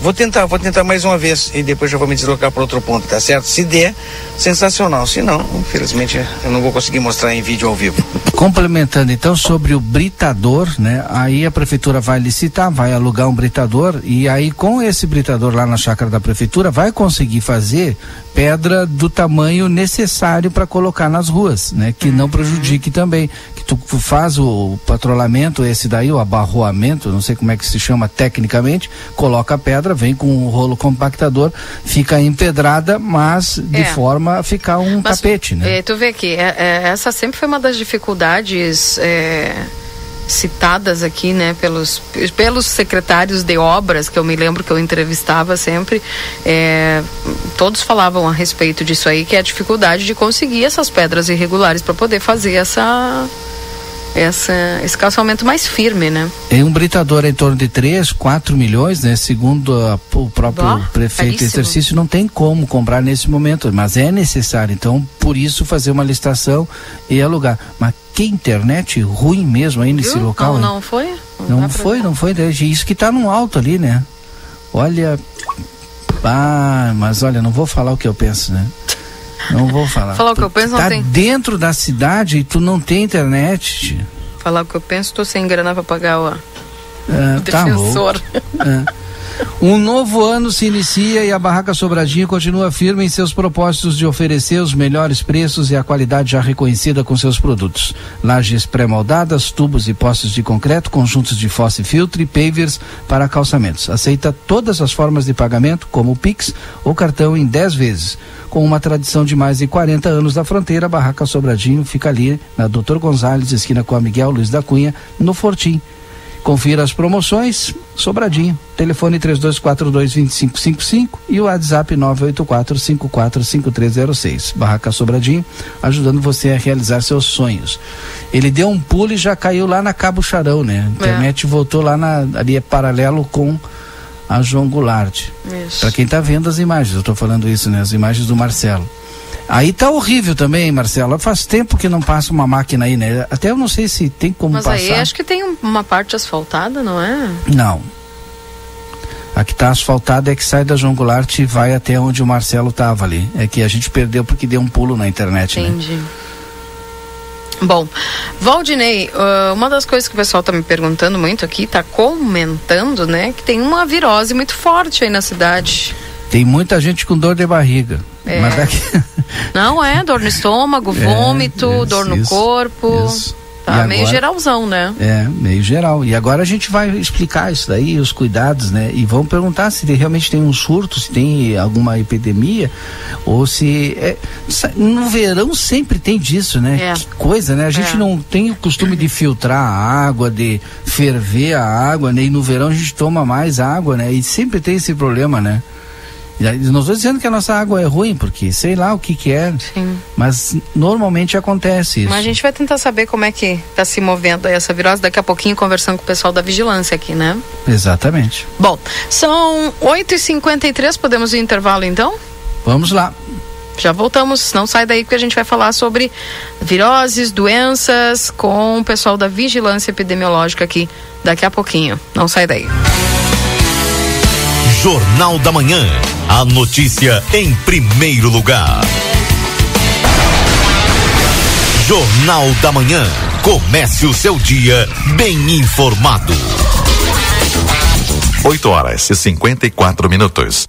Vou tentar, vou tentar mais uma vez e depois já vou me deslocar para outro ponto, tá certo? Se der, sensacional. Se não, infelizmente eu não vou conseguir mostrar em vídeo ao vivo. Complementando então sobre o britador, né? Aí a prefeitura vai licitar, vai alugar um britador e aí com esse britador lá na chácara da prefeitura vai conseguir fazer pedra do tamanho necessário para colocar nas ruas, né? Que não prejudique também. Tu faz o patrulhamento, esse daí, o abarroamento, não sei como é que se chama tecnicamente, coloca a pedra, vem com o rolo compactador, fica empedrada, mas de É. forma a ficar um Mas, tapete, né? é, tu vê que é, é, essa sempre foi uma das dificuldades é, citadas aqui, né, pelos, pelos secretários de obras, que eu me lembro que eu entrevistava sempre, é, todos falavam a respeito disso aí, que é a dificuldade de conseguir essas pedras irregulares para poder fazer essa, essa, esse calçamento mais firme, né? Em um britador em torno de 3, 4 milhões, né? Segundo a- o próprio Bah, prefeito caríssimo. exercício, não tem como comprar nesse momento, mas é necessário. Então, por isso, fazer uma licitação e alugar. Mas que internet ruim mesmo aí nesse Viu? local, não, hein? não foi? Não pra foi, não foi. desde Isso que tá no alto ali, né? Olha. Ah, mas olha, não vou falar o que eu penso, né? Não vou falar. Falar o que eu penso não tá tem. dentro da cidade e tu não tem internet. tio. Falar o que eu penso, tô sem grana para pagar o, É, o tá louco. defensor. É. Um novo ano se inicia e a Barraca Sobradinho continua firme em seus propósitos de oferecer os melhores preços e a qualidade já reconhecida com seus produtos. Lajes pré-moldadas, tubos e postes de concreto, conjuntos de fosse filtro e pavers para calçamentos. Aceita todas as formas de pagamento, como o Pix ou cartão em 10 vezes. Com uma tradição de mais de 40 anos da fronteira, a Barraca Sobradinho fica ali na Doutor Gonzalez, esquina com a Miguel Luiz da Cunha, no Fortim. Confira as promoções, Sobradinho. Telefone 3242-2555 e o WhatsApp 984-545306. Barraca Sobradinho, ajudando você a realizar seus sonhos. Ele deu um pulo e já caiu lá na Cabo Charão, né? A internet voltou lá na, ali é paralelo com a João Goulart. Para quem tá vendo as imagens, eu tô falando isso, né? As imagens do Marcelo. Aí tá horrível também, Marcelo. Faz tempo que não passa uma máquina aí, né? Até eu não sei se tem como Mas passar. aí acho que tem um- uma parte asfaltada, não é? Não. A que está asfaltada é que sai da João Goulart e vai até onde o Marcelo estava ali. É que a gente perdeu porque deu um pulo na internet, né? Entendi. Bom, Valdinei, ah, uma das coisas que o pessoal tá me perguntando muito aqui, tá comentando, né, que tem uma virose muito forte aí na cidade. Tem muita gente com dor de barriga. É. Daqui... Não é? Dor no estômago, vômito, isso, dor no isso, corpo. isso. Tá E meio agora- geralzão, né? É, meio geral. E agora a gente vai explicar isso daí, os cuidados, né? E vamos perguntar se tem- realmente tem um surto, se tem alguma epidemia, ou se. é, no verão sempre tem disso, né? É. Que coisa, né? A gente É. não tem o costume de filtrar a água, de ferver a água, né? E no verão a gente toma mais água, né? E sempre tem esse problema, né? Não estou dizendo que a nossa água é ruim, porque sei lá o que que é, Sim. mas normalmente acontece isso. Mas a gente vai tentar saber como é que tá se movendo essa virose daqui a pouquinho, conversando com o pessoal da vigilância aqui, né? Exatamente. Bom, são 8h53, podemos ir intervalo então? Vamos lá. Já voltamos, não sai daí porque a gente vai falar sobre viroses, doenças com o pessoal da vigilância epidemiológica aqui daqui a pouquinho. Não sai daí. Jornal da Manhã. A notícia em primeiro lugar. Jornal da Manhã. Comece o seu dia bem informado. 8 horas e 54 minutos.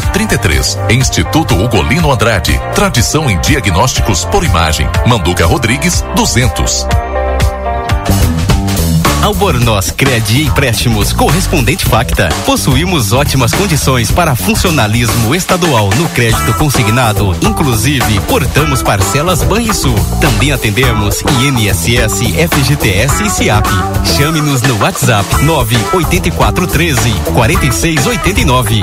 33. Instituto Ugolino Andrade. Tradição em diagnósticos por imagem. Manduca Rodrigues, 200. Albornoz Crédito e Empréstimos Correspondente Facta. Possuímos ótimas condições para funcionalismo estadual no crédito consignado. Inclusive, portamos parcelas Banrisul. Também atendemos INSS, FGTS e SIAP. Chame-nos no WhatsApp 98413 4689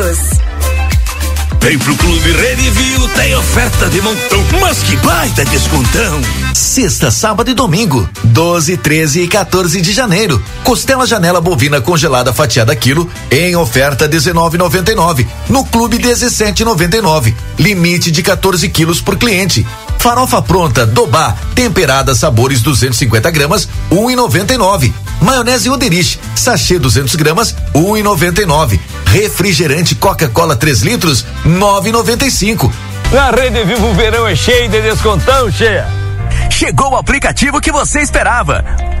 todos. Vem pro Clube Redivio, tem oferta de montão, mas que baita descontão! Sexta, sábado e domingo, 12, 13 e 14 de janeiro. Costela janela bovina congelada fatiada quilo em oferta 19,99. No Clube 17,99. Limite de 14 quilos por cliente. Farofa pronta, Dobá, temperada, sabores 250 gramas, 1,99. Maionese Oderich, sachê 200 gramas, 1,99. Refrigerante Coca-Cola 3 litros, 9,95. Na Rede Vivo o verão é cheio de descontão, cheia. Chegou o aplicativo que você esperava.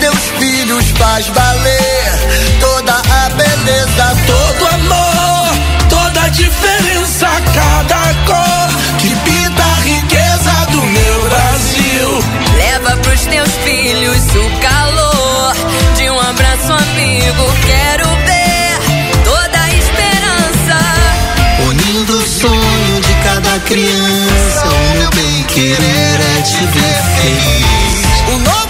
Teus filhos, faz valer toda a beleza, todo amor, toda a diferença, cada cor que pinta a riqueza do meu Brasil. Leva pros teus filhos o calor de um abraço amigo, quero ver toda a esperança. Unindo o sonho de cada criança, o meu bem querer é te ver feliz. Um novo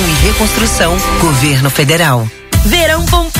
E Reconstrução, Governo Federal.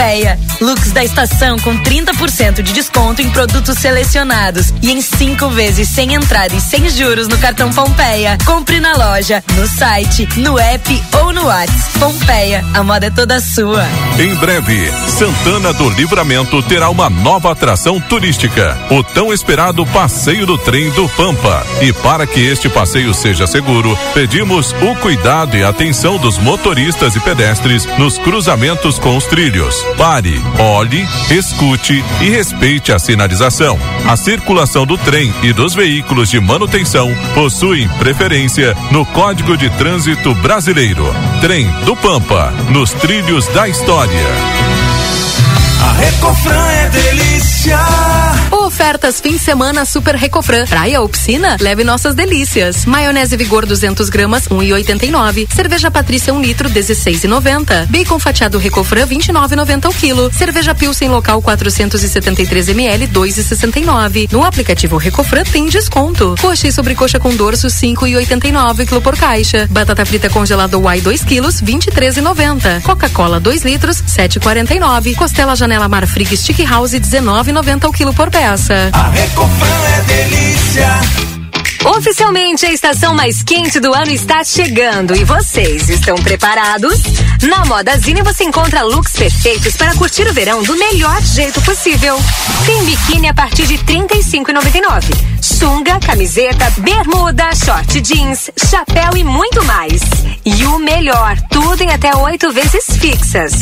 Pompeia. Looks da estação com 30% de desconto em produtos selecionados e em cinco vezes sem entrada e sem juros no cartão Pompeia. Compre na loja, no site, no app ou no WhatsApp. Pompeia, a moda é toda sua. Em breve, Santana do Livramento terá uma nova atração turística, o tão esperado passeio do trem do Pampa. E para que este passeio seja seguro, pedimos o cuidado e atenção dos motoristas e pedestres nos cruzamentos com os trilhos. Pare, olhe, escute e respeite a sinalização. A circulação do trem e dos veículos de manutenção possuem preferência no Código de Trânsito Brasileiro. Trem do Pampa, nos trilhos da história. A Recofran é delícia Ofertas fim de semana Super Recofran. Praia ou piscina? Leve nossas delícias. Maionese Vigor 200 gramas, 1,89. Cerveja Patrícia 1 litro, 16,90. Bacon fatiado Recofran, 29,90 o quilo. Cerveja Pilsen local 473 ml, 2,69. No aplicativo Recofran tem desconto. Coxa e sobrecoxa com dorso, 5,89 quilo por caixa. Batata frita congelada Y 2 quilos, 23,90. Coca-Cola 2 litros, 7,49. Costela Janela Marfrig Stick House, 19,90 o quilo por peça. A Recofran é delícia. Oficialmente, a estação mais quente do ano está chegando e vocês estão preparados? Na Modazine você encontra looks perfeitos para curtir o verão do melhor jeito possível. Tem biquíni a partir de R$ 35,99. Sunga, camiseta, bermuda, short jeans, chapéu e muito mais. E o melhor, tudo em até oito vezes fixas.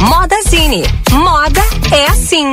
Modazine. Moda é assim.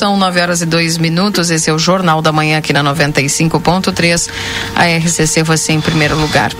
São 9 horas e 2 minutos. Esse é o Jornal da Manhã aqui na 95.3. A RCC você em primeiro lugar.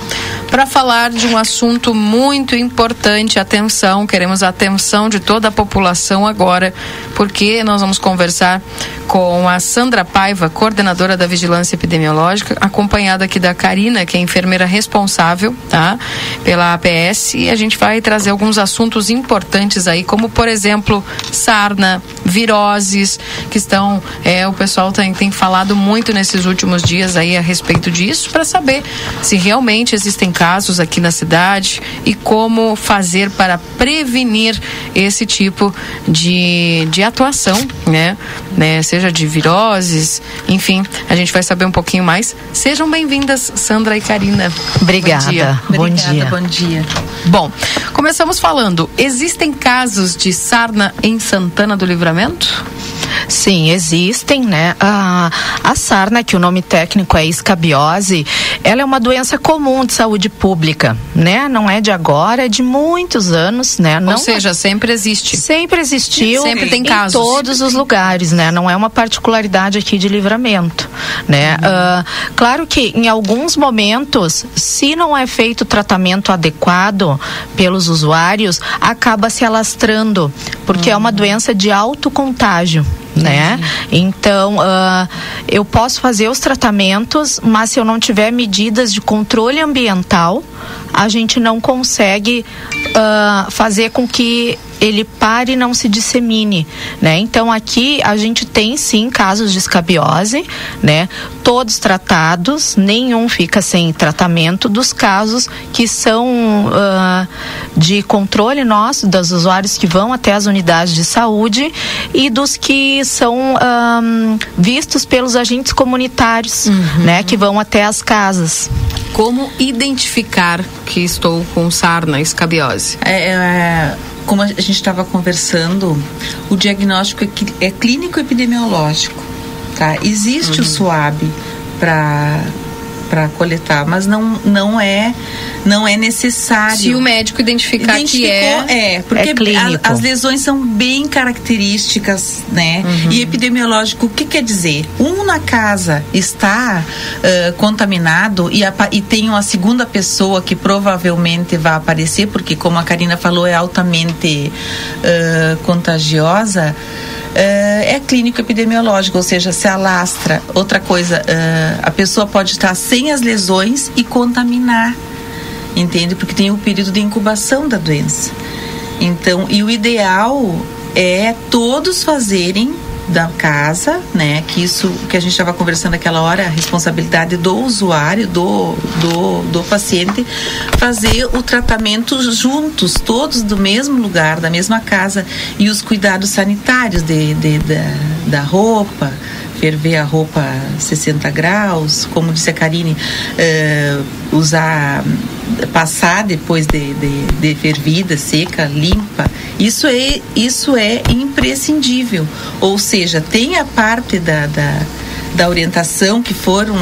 Para falar de um assunto muito importante, atenção, queremos a atenção de toda a população agora, porque nós vamos conversar com a Sandra Paiva, coordenadora da Vigilância Epidemiológica, acompanhada aqui da Karina, que é enfermeira responsável, tá? Pela APS, e a gente vai trazer alguns assuntos importantes aí, como por exemplo, sarna, viroses, que estão, é, o pessoal tem, tem falado muito nesses últimos dias aí a respeito disso, para saber se realmente existem casos aqui na cidade e como fazer para prevenir esse tipo de, de atuação, né? né? Seja de viroses, enfim, a gente vai saber um pouquinho mais. Sejam bem-vindas, Sandra e Karina. Obrigada. Bom dia. Bom dia. Bom dia. Bom, começamos falando. Existem casos de sarna em Santana do Livramento? Sim, existem, né? A, a sarna, que o nome técnico é escabiose, ela é uma doença comum de saúde pública, né? Não é de agora, é de muitos anos, né? Não Ou seja, sempre existe. Sempre existiu. Sempre tem em casos. todos os lugares, né? Não é uma particularidade aqui de livramento, né? Ah, claro que em alguns momentos, se não é feito o tratamento adequado pelos usuários, acaba se alastrando, porque é uma doença de alto contágio. Né? Então, ah, eu posso fazer os tratamentos, mas se eu não tiver medidas de controle ambiental, a gente não consegue ah, fazer com que ele pare e não se dissemine, né? Então aqui a gente tem sim casos de escabiose, né? Todos tratados, nenhum fica sem tratamento dos casos que são ah, de controle nosso, dos usuários que vão até as unidades de saúde e dos que são ah, vistos pelos agentes comunitários, né? Que vão até as casas. Como identificar que estou com sarna, escabiose? É, é, como a gente estava conversando, o diagnóstico é, é clínico epidemiológico. Tá? Existe o SUAB para para coletar, mas não, não é não é necessário. Se o médico identificar que é, é porque é a- as lesões são bem características, né? Uhum. E epidemiológico, o que quer dizer? Um na casa está ah, contaminado e, apa- e tem uma segunda pessoa que provavelmente vai aparecer, porque como a Karina falou, é altamente ah, contagiosa. Ah, é clínico epidemiológico, ou seja, se alastra. Outra coisa, ah, a pessoa pode estar sem as lesões e contaminar entende? Porque tem o período de incubação da doença. Então, e o ideal é todos fazerem da casa, né? Que isso que a gente estava conversando aquela hora, a responsabilidade do usuário, do, do, do paciente, fazer o tratamento juntos, todos do mesmo lugar, da mesma casa, e os cuidados sanitários de, de da, da roupa, ferver a roupa a 60 graus, como disse a Karine, eh, usar, passar depois de, de, de fervida, seca, limpa. Isso é, isso é imprescindível. Ou seja, tem a parte da, da, da orientação que foram,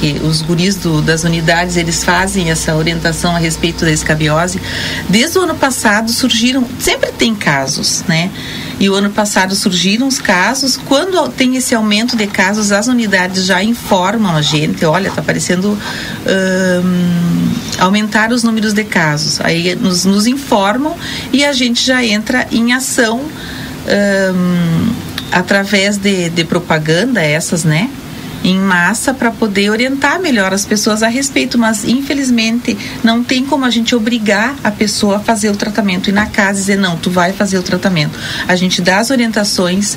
que os guris do, das unidades, eles fazem essa orientação a respeito da escabiose. Desde o ano passado surgiram, sempre tem casos, né? E o ano passado surgiram os casos. Quando tem esse aumento de casos, as unidades já informam a gente: olha, está aparecendo. hum, aumentar os números de casos. Aí nos, nos informam e a gente já entra em ação hum, através de, de propaganda, essas, né? Em massa para poder orientar melhor as pessoas a respeito, mas infelizmente não tem como a gente obrigar a pessoa a fazer o tratamento e na casa dizer não, tu vai fazer o tratamento. A gente dá as orientações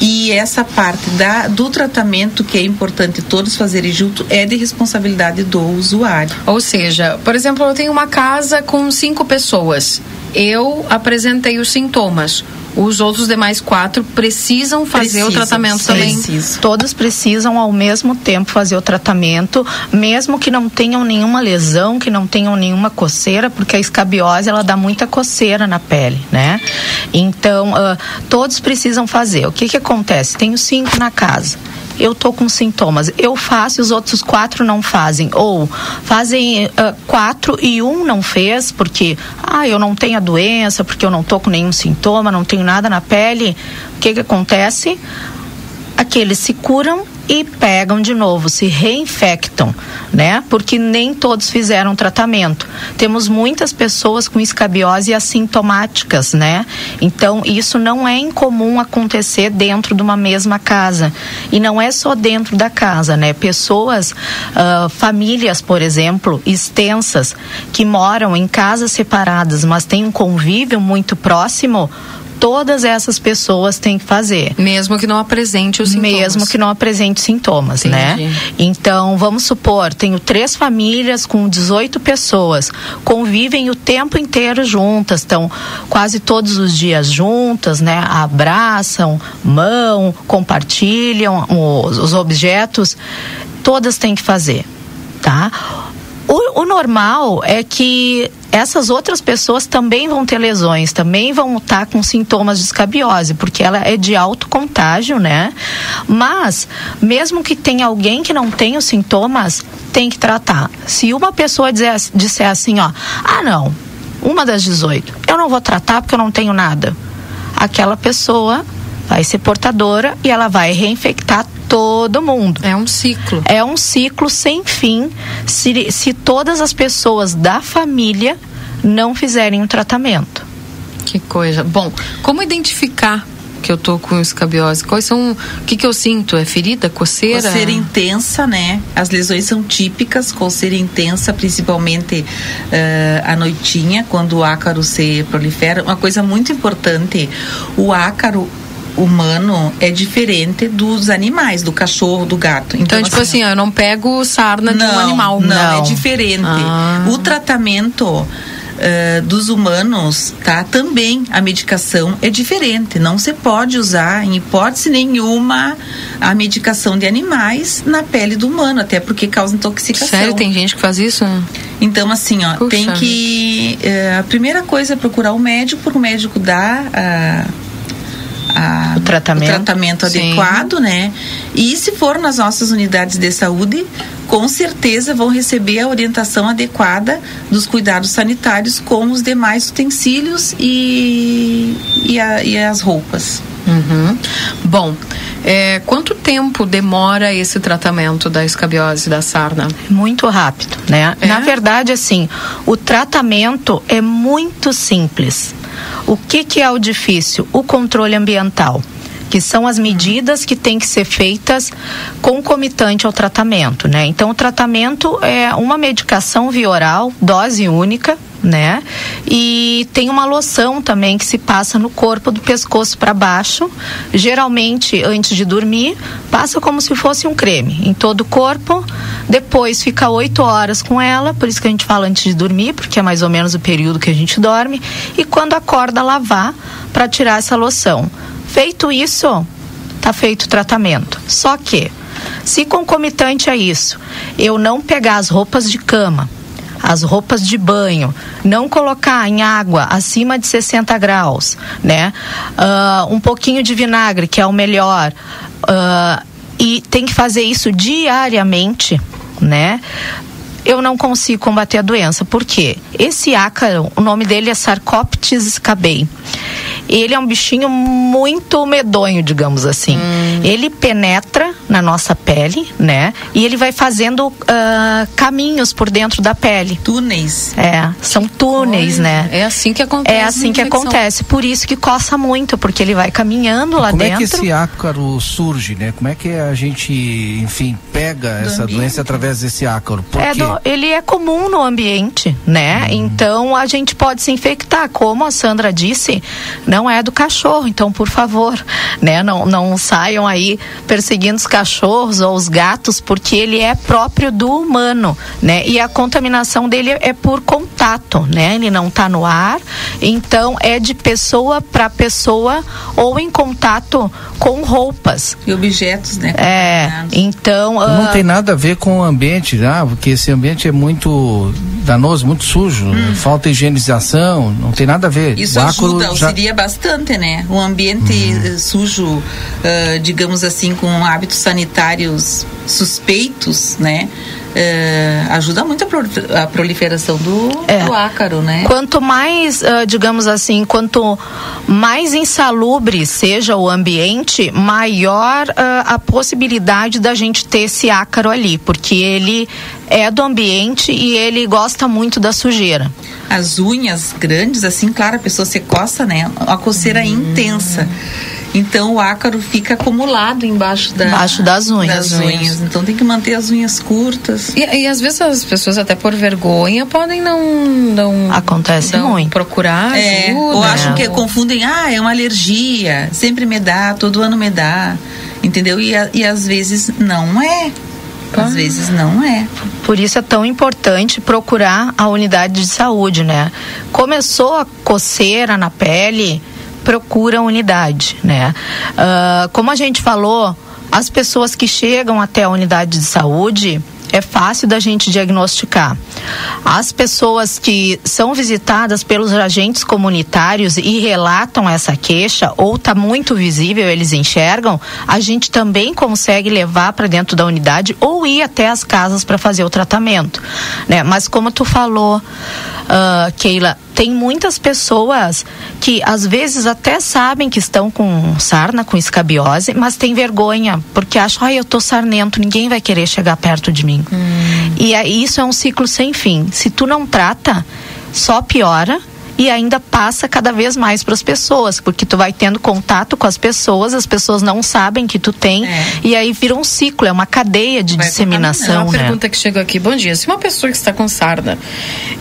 e essa parte da, do tratamento que é importante todos fazerem junto é de responsabilidade do usuário. Ou seja, por exemplo, eu tenho uma casa com cinco pessoas. Eu apresentei os sintomas. Os outros demais quatro precisam fazer o Precisam, tratamento sim. também. Todos precisam ao mesmo tempo fazer o tratamento, mesmo que não tenham nenhuma lesão, que não tenham nenhuma coceira, porque a escabiose ela dá muita coceira na pele, né? Então, ah, todos precisam fazer. O que que acontece? Tenho cinco na casa. Eu tô com sintomas. Eu faço e os outros quatro não fazem. Ou fazem ah, quatro e um não fez porque, ah, eu não tenho a doença, porque eu não tô com nenhum sintoma, não tenho nada na pele. O que que acontece? aqueles se curam e pegam de novo, se reinfectam, né? Porque nem todos fizeram tratamento. Temos muitas pessoas com escabiose assintomáticas, né? Então, isso não é incomum acontecer dentro de uma mesma casa. E não é só dentro da casa, né? Pessoas, ah, famílias, por exemplo, extensas, que moram em casas separadas, mas têm um convívio muito próximo, todas essas pessoas têm que fazer. Mesmo que não apresente os sintomas. Mesmo que não apresente sintomas, né? Entendi. Então, vamos supor, tenho três famílias com 18 pessoas, convivem o tempo inteiro juntas, estão quase todos os dias juntas, né? Abraçam, mão, compartilham os, os objetos, todas têm que fazer, tá? O, o normal é que essas outras pessoas também vão ter lesões, também vão estar com sintomas de escabiose, porque ela é de alto contágio, né? Mas, mesmo que tenha alguém que não tenha os sintomas, tem que tratar. Se uma pessoa dizer, disser assim, ó, ah, não, uma das 18, eu não vou tratar porque eu não tenho nada. Aquela pessoa vai ser portadora e ela vai reinfectar todo mundo. É um ciclo. É um ciclo sem fim se, se todas as pessoas da família não fizerem o tratamento. Que coisa. Bom, como identificar que eu tô com escabiose? Quais são. O que, que eu sinto? É ferida, coceira? Coceira intensa, né? As lesões são típicas, coceira intensa, principalmente eh, à noitinha, quando o ácaro se prolifera. Uma coisa muito importante, o ácaro humano é diferente dos animais, do cachorro, do gato. Então, tipo assim, ó, eu não pego sarna de um não, animal. Não, é diferente. Ah. O tratamento eh, dos humanos, tá? Também a medicação é diferente. Não se pode usar, em hipótese nenhuma, a medicação de animais na pele do humano, até porque causa intoxicação. Sério, tem gente que faz isso? Então, assim, ó, Puxa tem que. eh, a primeira coisa é procurar o médico, para o médico dar a, a- O tratamento. o tratamento Sim. adequado, né? E se for nas nossas unidades de saúde, com certeza vão receber a orientação adequada dos cuidados sanitários com os demais utensílios e, e, a- e as roupas. Uhum. Bom, é, quanto tempo demora esse tratamento da escabiose da sarna? Muito rápido, né? Na verdade, assim, o tratamento é muito simples. O que, que é o difícil? O controle ambiental. Que são as medidas que têm que ser feitas concomitante ao tratamento, né? Então, o tratamento é uma medicação via oral, dose única, né? E tem uma loção também que se passa no corpo do pescoço para baixo, geralmente antes de dormir, passa como se fosse um creme em todo o corpo. Depois fica oito horas com ela, por isso que a gente fala antes de dormir, porque é mais ou menos o período que a gente dorme. E quando acorda, lavar para tirar essa loção. Feito isso, tá feito o tratamento. Só que, se concomitante a isso, eu não pegar as roupas de cama, as roupas de banho, não colocar em água acima de 60 graus, né? Ah, um pouquinho de vinagre, que é o melhor. Ah, e tem que fazer isso diariamente, né? Eu não consigo combater a doença. Por quê? Esse ácaro, o nome dele é Sarcoptes scabei. Ele é um bichinho muito medonho, digamos assim. Ele penetra na nossa pele, né? E ele vai fazendo ah, caminhos por dentro da pele. Túneis. É, são túneis, né? É assim que acontece. É assim que infecção. acontece. Por isso que coça muito, porque ele vai caminhando lá Como dentro. é que esse ácaro surge, né? Como é que a gente, enfim, pega essa ambiente. doença através desse ácaro? Por É quê? do- ele é comum no ambiente, né? Então a gente pode se infectar, como a Sandra disse, não é do cachorro. Então, por favor, né? Não, não saiam aí perseguindo os cachorros ou os gatos, porque ele é próprio do humano, né? E a contaminação dele é por contato, né? Ele não está no ar, então é de pessoa para pessoa ou em contato com roupas. E objetos, né? É, então. Não ah, tem nada a ver com o ambiente, ah, porque esse ambiente é muito danoso, muito sujo, falta higienização, não tem nada a ver. Hum. Isso O ácaro ajuda, já- auxilia bastante, né? Um ambiente eh, sujo, ah, digamos assim, com hábitos sanitários suspeitos, né? Eh, ajuda muito a, prol- a proliferação do, do ácaro, né? Quanto mais, ah, digamos assim, quanto mais insalubre seja o ambiente, maior ah, a possibilidade da gente ter esse ácaro ali, porque ele é do ambiente e ele gosta muito da sujeira. As unhas grandes, assim, claro, a pessoa se coça, né? A coceira Hum. intensa. Então o ácaro fica acumulado embaixo, da, Embaixo das unhas. das unhas. Então tem que manter as unhas curtas. E, e às vezes as pessoas, até por vergonha, podem não. não Acontece não muito. Procurar É, ajuda. ou acham que ou- confundem, ah, é uma alergia, sempre me dá, todo ano me dá, entendeu? E, a- e às vezes não é. Às vezes não é. Por isso é tão importante procurar a unidade de saúde, né? Começou a coceira na pele, procura a unidade, né? Ah, como a gente falou, as pessoas que chegam até a unidade de saúde é fácil da gente diagnosticar. As pessoas que são visitadas pelos agentes comunitários e relatam essa queixa, ou está muito visível, eles enxergam, a gente também consegue levar para dentro da unidade ou ir até as casas para fazer o tratamento. Né? Mas como tu falou, ah, Keila, tem muitas pessoas que às vezes até sabem que estão com sarna, com escabiose, mas tem vergonha, porque acham, ai, eu tô sarnento, ninguém vai querer chegar perto de mim. E aí, isso é um ciclo sem fim. Se tu não trata, só piora e ainda passa cada vez mais para as pessoas, porque tu vai tendo contato com as pessoas, as pessoas não sabem que tu tem, e aí vira um ciclo, é uma cadeia de É disseminação, uma né? pergunta que chegou aqui. Bom dia. Se uma pessoa que está com sarna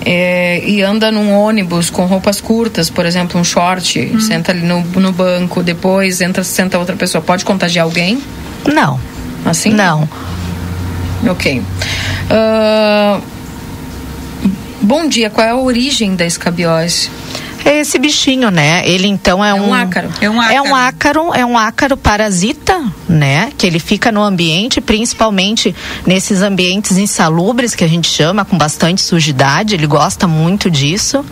é, e anda num ônibus com roupas curtas, por exemplo, um short, Hum. senta ali no, no banco, depois entra, senta outra pessoa, pode contagiar alguém? Não. Assim? Não. Ok. Ah, bom dia. Qual é a origem da escabiose? É esse bichinho, né? Ele então é, um, ácaro. É um É um ácaro, é um ácaro parasita, né? Que ele fica no ambiente, principalmente nesses ambientes insalubres que a gente chama, com bastante sujidade. Ele gosta muito disso.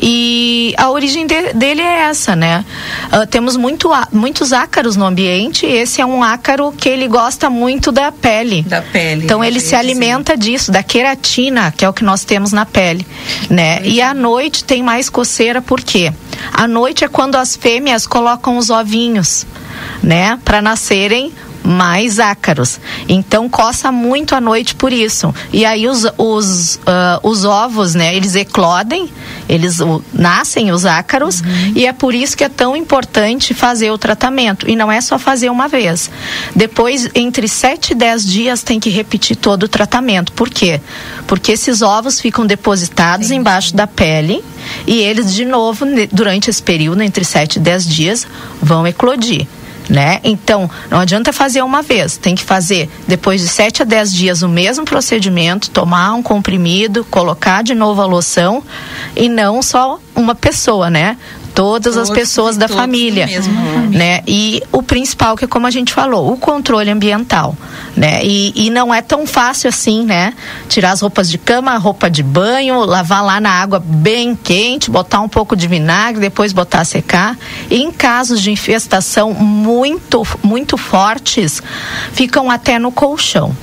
E a origem de, dele é essa, né? Uh, temos muito, muitos ácaros no ambiente. Esse é um ácaro que ele gosta muito da pele. Da pele. Então ele se alimenta disso, da queratina, que é o que nós temos na pele, né? E à noite tem mais coceira, por quê? À noite é quando as fêmeas colocam os ovinhos, né? Para nascerem mais ácaros. Então coça muito à noite por isso. E aí os, os, uh, os ovos, né, eles eclodem, eles uh, nascem os ácaros uhum. e é por isso que é tão importante fazer o tratamento. E não é só fazer uma vez. Depois, entre 7 e 10 dias, tem que repetir todo o tratamento. Por quê? Porque esses ovos ficam depositados Sim. embaixo da pele e eles, de novo, durante esse período, entre 7 e 10 dias, vão eclodir né? Então, não adianta fazer uma vez, tem que fazer depois de 7 a 10 dias o mesmo procedimento, tomar um comprimido, colocar de novo a loção e não só uma pessoa, né? Todas todos, as pessoas da família, né? E o principal que é como a gente falou, o controle ambiental, né? E, e não é tão fácil assim, né? Tirar as roupas de cama, a roupa de banho, lavar lá na água bem quente, botar um pouco de vinagre, depois botar a secar. E em casos de infestação muito muito fortes, ficam até no colchão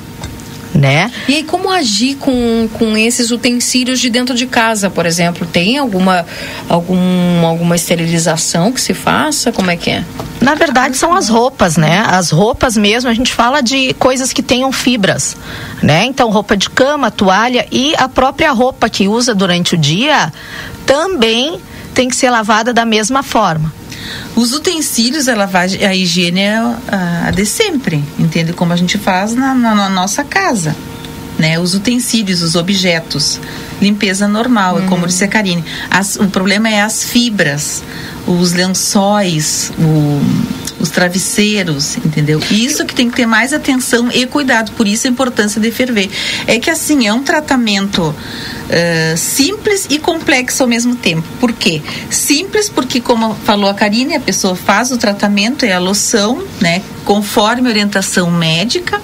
né? E aí, como agir com, com esses utensílios de dentro de casa, por exemplo? Tem alguma, algum, alguma esterilização que se faça? Como é que é? Na verdade, são as roupas, né? As roupas mesmo, a gente fala de coisas que tenham fibras, né? Então, roupa de cama, toalha e a própria roupa que usa durante o dia também tem que ser lavada da mesma forma. Os utensílios, a lavagem, a higiene é a, a de sempre, entende? Como a gente faz na, na, na nossa casa. Né, os utensílios, os objetos, limpeza normal, uhum. como disse a Karine. As, o problema é as fibras, os lençóis, o, os travesseiros, entendeu? Isso que tem que ter mais atenção e cuidado, por isso a importância de ferver. É que assim, é um tratamento uh, simples e complexo ao mesmo tempo. Por quê? Simples porque, como falou a Karine, a pessoa faz o tratamento, é a loção, né? Conforme orientação médica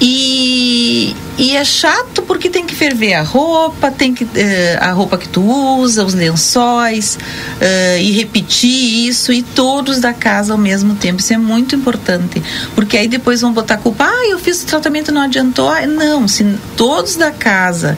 e, e é chato porque tem que ferver a roupa, tem que uh, a roupa que tu usa, os lençóis uh, e repetir isso e todos da casa ao mesmo tempo. Isso é muito importante, porque aí depois vão botar culpa. Ah, eu fiz o tratamento não adiantou. Não, se todos da casa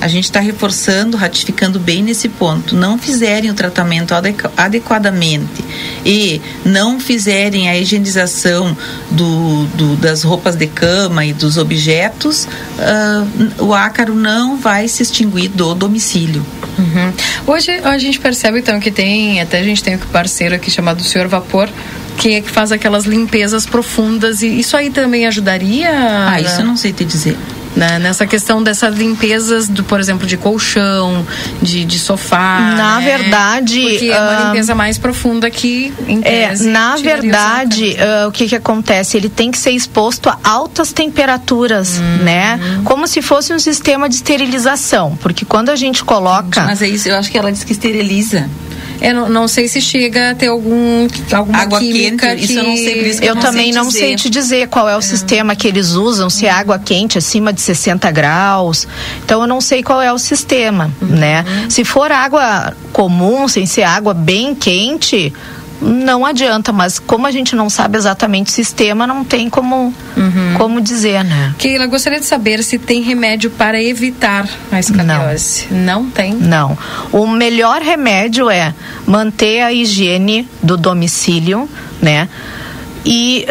a gente está reforçando, ratificando bem nesse ponto, não fizerem o tratamento adequadamente e não fizerem a higienização do, do, das roupas de cama e dos objetos, uh, o ácaro não vai se extinguir do domicílio. Uhum. Hoje a gente percebe então que tem, até a gente tem um parceiro aqui chamado Senhor Vapor, que é que faz aquelas limpezas profundas e isso aí também ajudaria? Ah, isso eu não sei te dizer né? Nessa questão dessas limpezas, do, por exemplo, de colchão, de, de sofá. Na né? verdade. Porque é uma limpeza mais profunda que, em é, tese, É, na verdade, uh, o que que acontece? Ele tem que ser exposto a altas temperaturas, hum. né? Como se fosse um sistema de esterilização. Porque quando a gente coloca. Mas é isso, eu acho que ela diz que esteriliza. Eu não, não, sei se chega a ter algum alguma água química quente, que... isso eu não sei, por isso eu, eu não também sei não sei te dizer qual é o é. sistema que eles usam, se é água quente acima de 60 graus. Então eu não sei qual é o sistema, uhum. né? Se for água comum, sem ser água bem quente, não adianta, mas como a gente não sabe exatamente o sistema, não tem como, uhum. como dizer, né? Keila, gostaria de saber se tem remédio para evitar a escabiose. Não. não tem? Não. O melhor remédio é manter a higiene do domicílio, né? E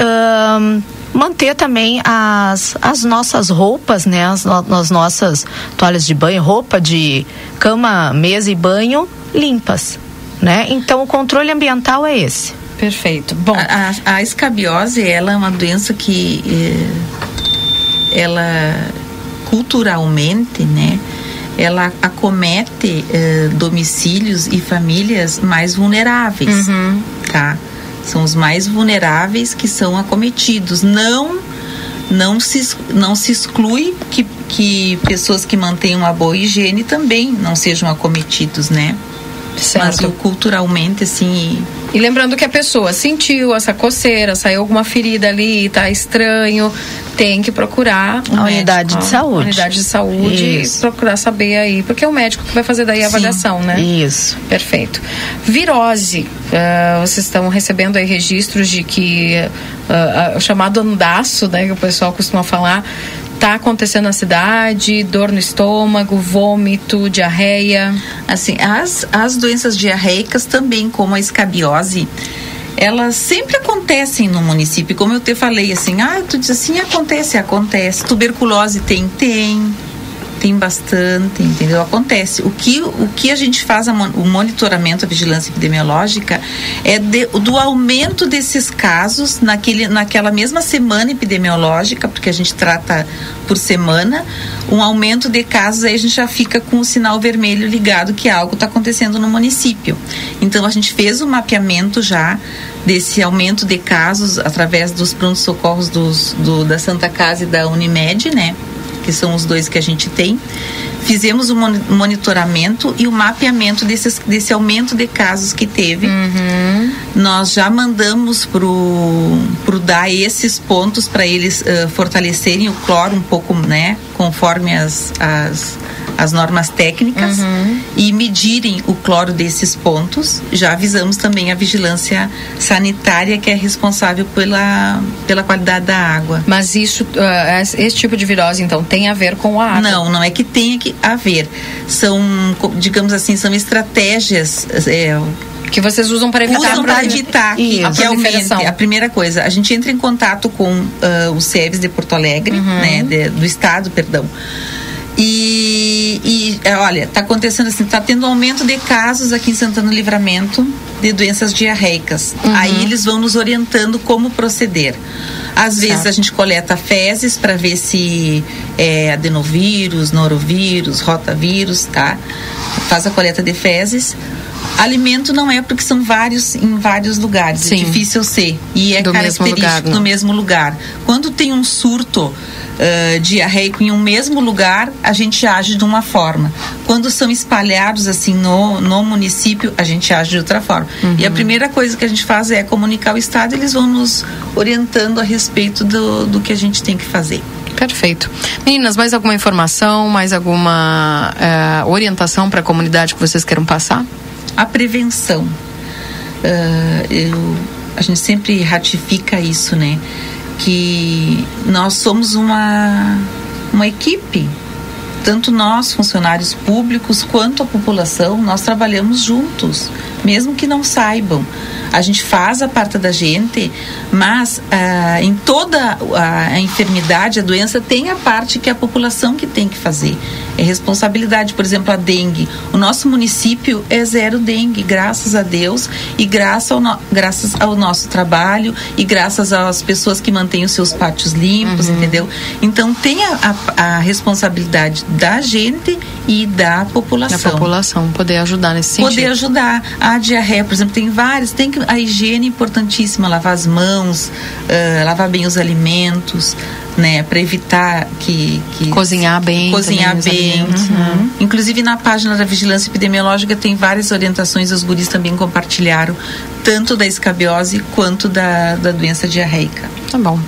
manter também as, as nossas roupas, né? As, as nossas toalhas de banho, roupa de cama, mesa e banho limpas né? Então o controle ambiental é esse. Perfeito. Bom, a, a, a escabiose ela é uma doença que eh, ela culturalmente, né? Ela acomete eh, domicílios e famílias mais vulneráveis, uhum. tá? São os mais vulneráveis que são acometidos. Não não se, não se exclui que, que pessoas que mantêm uma boa higiene também não sejam acometidos, né? Mas o, culturalmente, assim. E lembrando que a pessoa sentiu essa coceira, saiu alguma ferida ali, tá estranho, tem que procurar a unidade médico, de saúde. unidade de saúde Isso. e procurar saber aí, porque é o médico que vai fazer daí a Sim, avaliação, né? Isso. Perfeito. Virose, uh, vocês estão recebendo aí registros de que uh, uh, o chamado andaço, né, que o pessoal costuma falar, está acontecendo na cidade? Dor no estômago, vômito, diarreia? Assim, as, as doenças diarreicas também, como a escabiose, elas sempre acontecem no município. Como eu te falei, assim, ah, tu diz assim, acontece, acontece. Tuberculose tem, tem tem bastante, entendeu? Acontece. O que, o que a gente faz, o monitoramento, a vigilância epidemiológica, é de, do aumento desses casos naquele, naquela mesma semana epidemiológica, porque a gente trata por semana, um aumento de casos, aí a gente já fica com o sinal vermelho ligado que algo está acontecendo no município. Então a gente fez o mapeamento já desse aumento de casos através dos prontos-socorros do, da Santa Casa e da Unimed, né? Que são os dois que a gente tem. Fizemos o monitoramento e o mapeamento desses, desse aumento de casos que teve. Uhum. Nós já mandamos pro, pro dar esses pontos para eles uh, fortalecerem o cloro um pouco, né? Conforme as, as as normas técnicas uhum. e medirem o cloro desses pontos. Já avisamos também a vigilância sanitária que é responsável pela, pela qualidade da água. Mas isso, uh, esse tipo de virose, então, tem a ver com a água? Não, não é que tenha que haver. São, digamos assim, são estratégias. É, que vocês usam para evitar usam para evitar que, a que aumente a primeira coisa a gente entra em contato com uh, o SEVES de Porto Alegre uhum. né de, do estado perdão e, e é, olha, está acontecendo assim, está tendo um aumento de casos aqui em Santana Livramento de doenças diarreicas. Uhum. Aí eles vão nos orientando como proceder. Às certo. vezes a gente coleta fezes para ver se é adenovírus, norovírus, rotavírus, tá? Faz a coleta de fezes. Alimento não é porque são vários em vários lugares, é Sim. é difícil ser e é do característico mesmo lugar, no mesmo lugar. Quando tem um surto uh, diarreico em um mesmo lugar, a gente age de uma forma. Quando são espalhados assim no, no município, a gente age de outra forma. Uhum. E a primeira coisa que a gente faz é comunicar o Estado, eles vão nos orientando a respeito do, do que a gente tem que fazer. Perfeito. Meninas, mais alguma informação, mais alguma uh, orientação para a comunidade que vocês queiram passar? A prevenção. Uh, eu, a gente sempre ratifica isso, né? que nós somos uma, uma equipe. Tanto nós, funcionários públicos, quanto a população, nós trabalhamos juntos, mesmo que não saibam a gente faz a parte da gente, mas ah, em toda a, enfermidade, a doença, tem a parte que é a população que tem que fazer. É responsabilidade, por exemplo, a dengue. O nosso município é zero dengue, graças a Deus, e graças ao, no, graças ao nosso trabalho, e graças às pessoas que mantêm os seus pátios limpos, uhum. entendeu? Então tem a, a, a, responsabilidade da gente e da população. Da população, poder ajudar nesse sentido. Poder ajudar. A diarreia, por exemplo, tem várias, tem que a higiene é importantíssima, lavar as mãos, uh, lavar bem os alimentos, né, para evitar que, que, cozinhar bem, cozinhar bem. Uhum. Inclusive na página da vigilância epidemiológica tem várias orientações, os guris também compartilharam tanto da escabiose quanto da, da doença diarreica. Tá bom.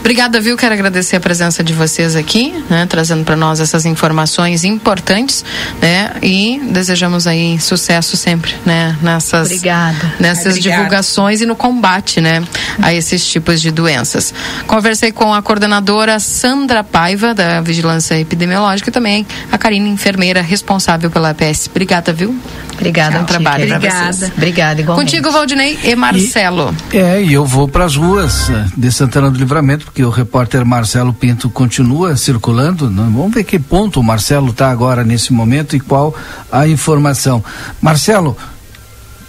Obrigada, viu? Quero agradecer a presença de vocês aqui, né, trazendo para nós essas informações importantes, né? E desejamos aí sucesso sempre, né, nessas Obrigada. nessas Obrigada. divulgações e no combate, né, a esses tipos de doenças. Conversei com a coordenadora Sandra Paiva da Vigilância Epidemiológica e também a Karine, enfermeira responsável pela APS. Obrigada, viu? Obrigada, Bom trabalho. Obrigada. Obrigada, igualmente. Contigo, Valdinei e Marcelo. E, é, e eu vou para as ruas eh, de Santana do Livramento, porque o repórter Marcelo Pinto continua circulando. Vamos ver que ponto o Marcelo está agora nesse momento e qual a informação. Marcelo,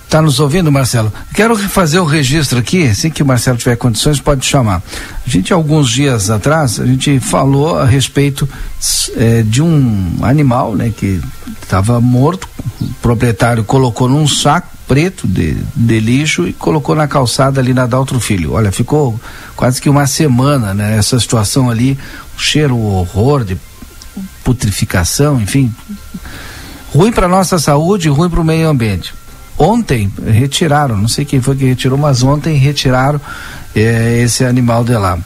Está nos ouvindo, Marcelo? Quero fazer o registro aqui, assim que o Marcelo tiver condições, pode chamar. A gente, alguns dias atrás, a gente falou a respeito é, de um animal, né, que estava morto, o proprietário colocou num saco preto de, de lixo e colocou na calçada ali na Daltro Filho. Olha, ficou quase que uma semana, né, essa situação ali, um cheiro, um horror de putrificação, enfim, ruim para nossa saúde, ruim para o meio ambiente. Ontem retiraram, não sei quem foi que retirou, mas ontem retiraram é, esse animal de lá.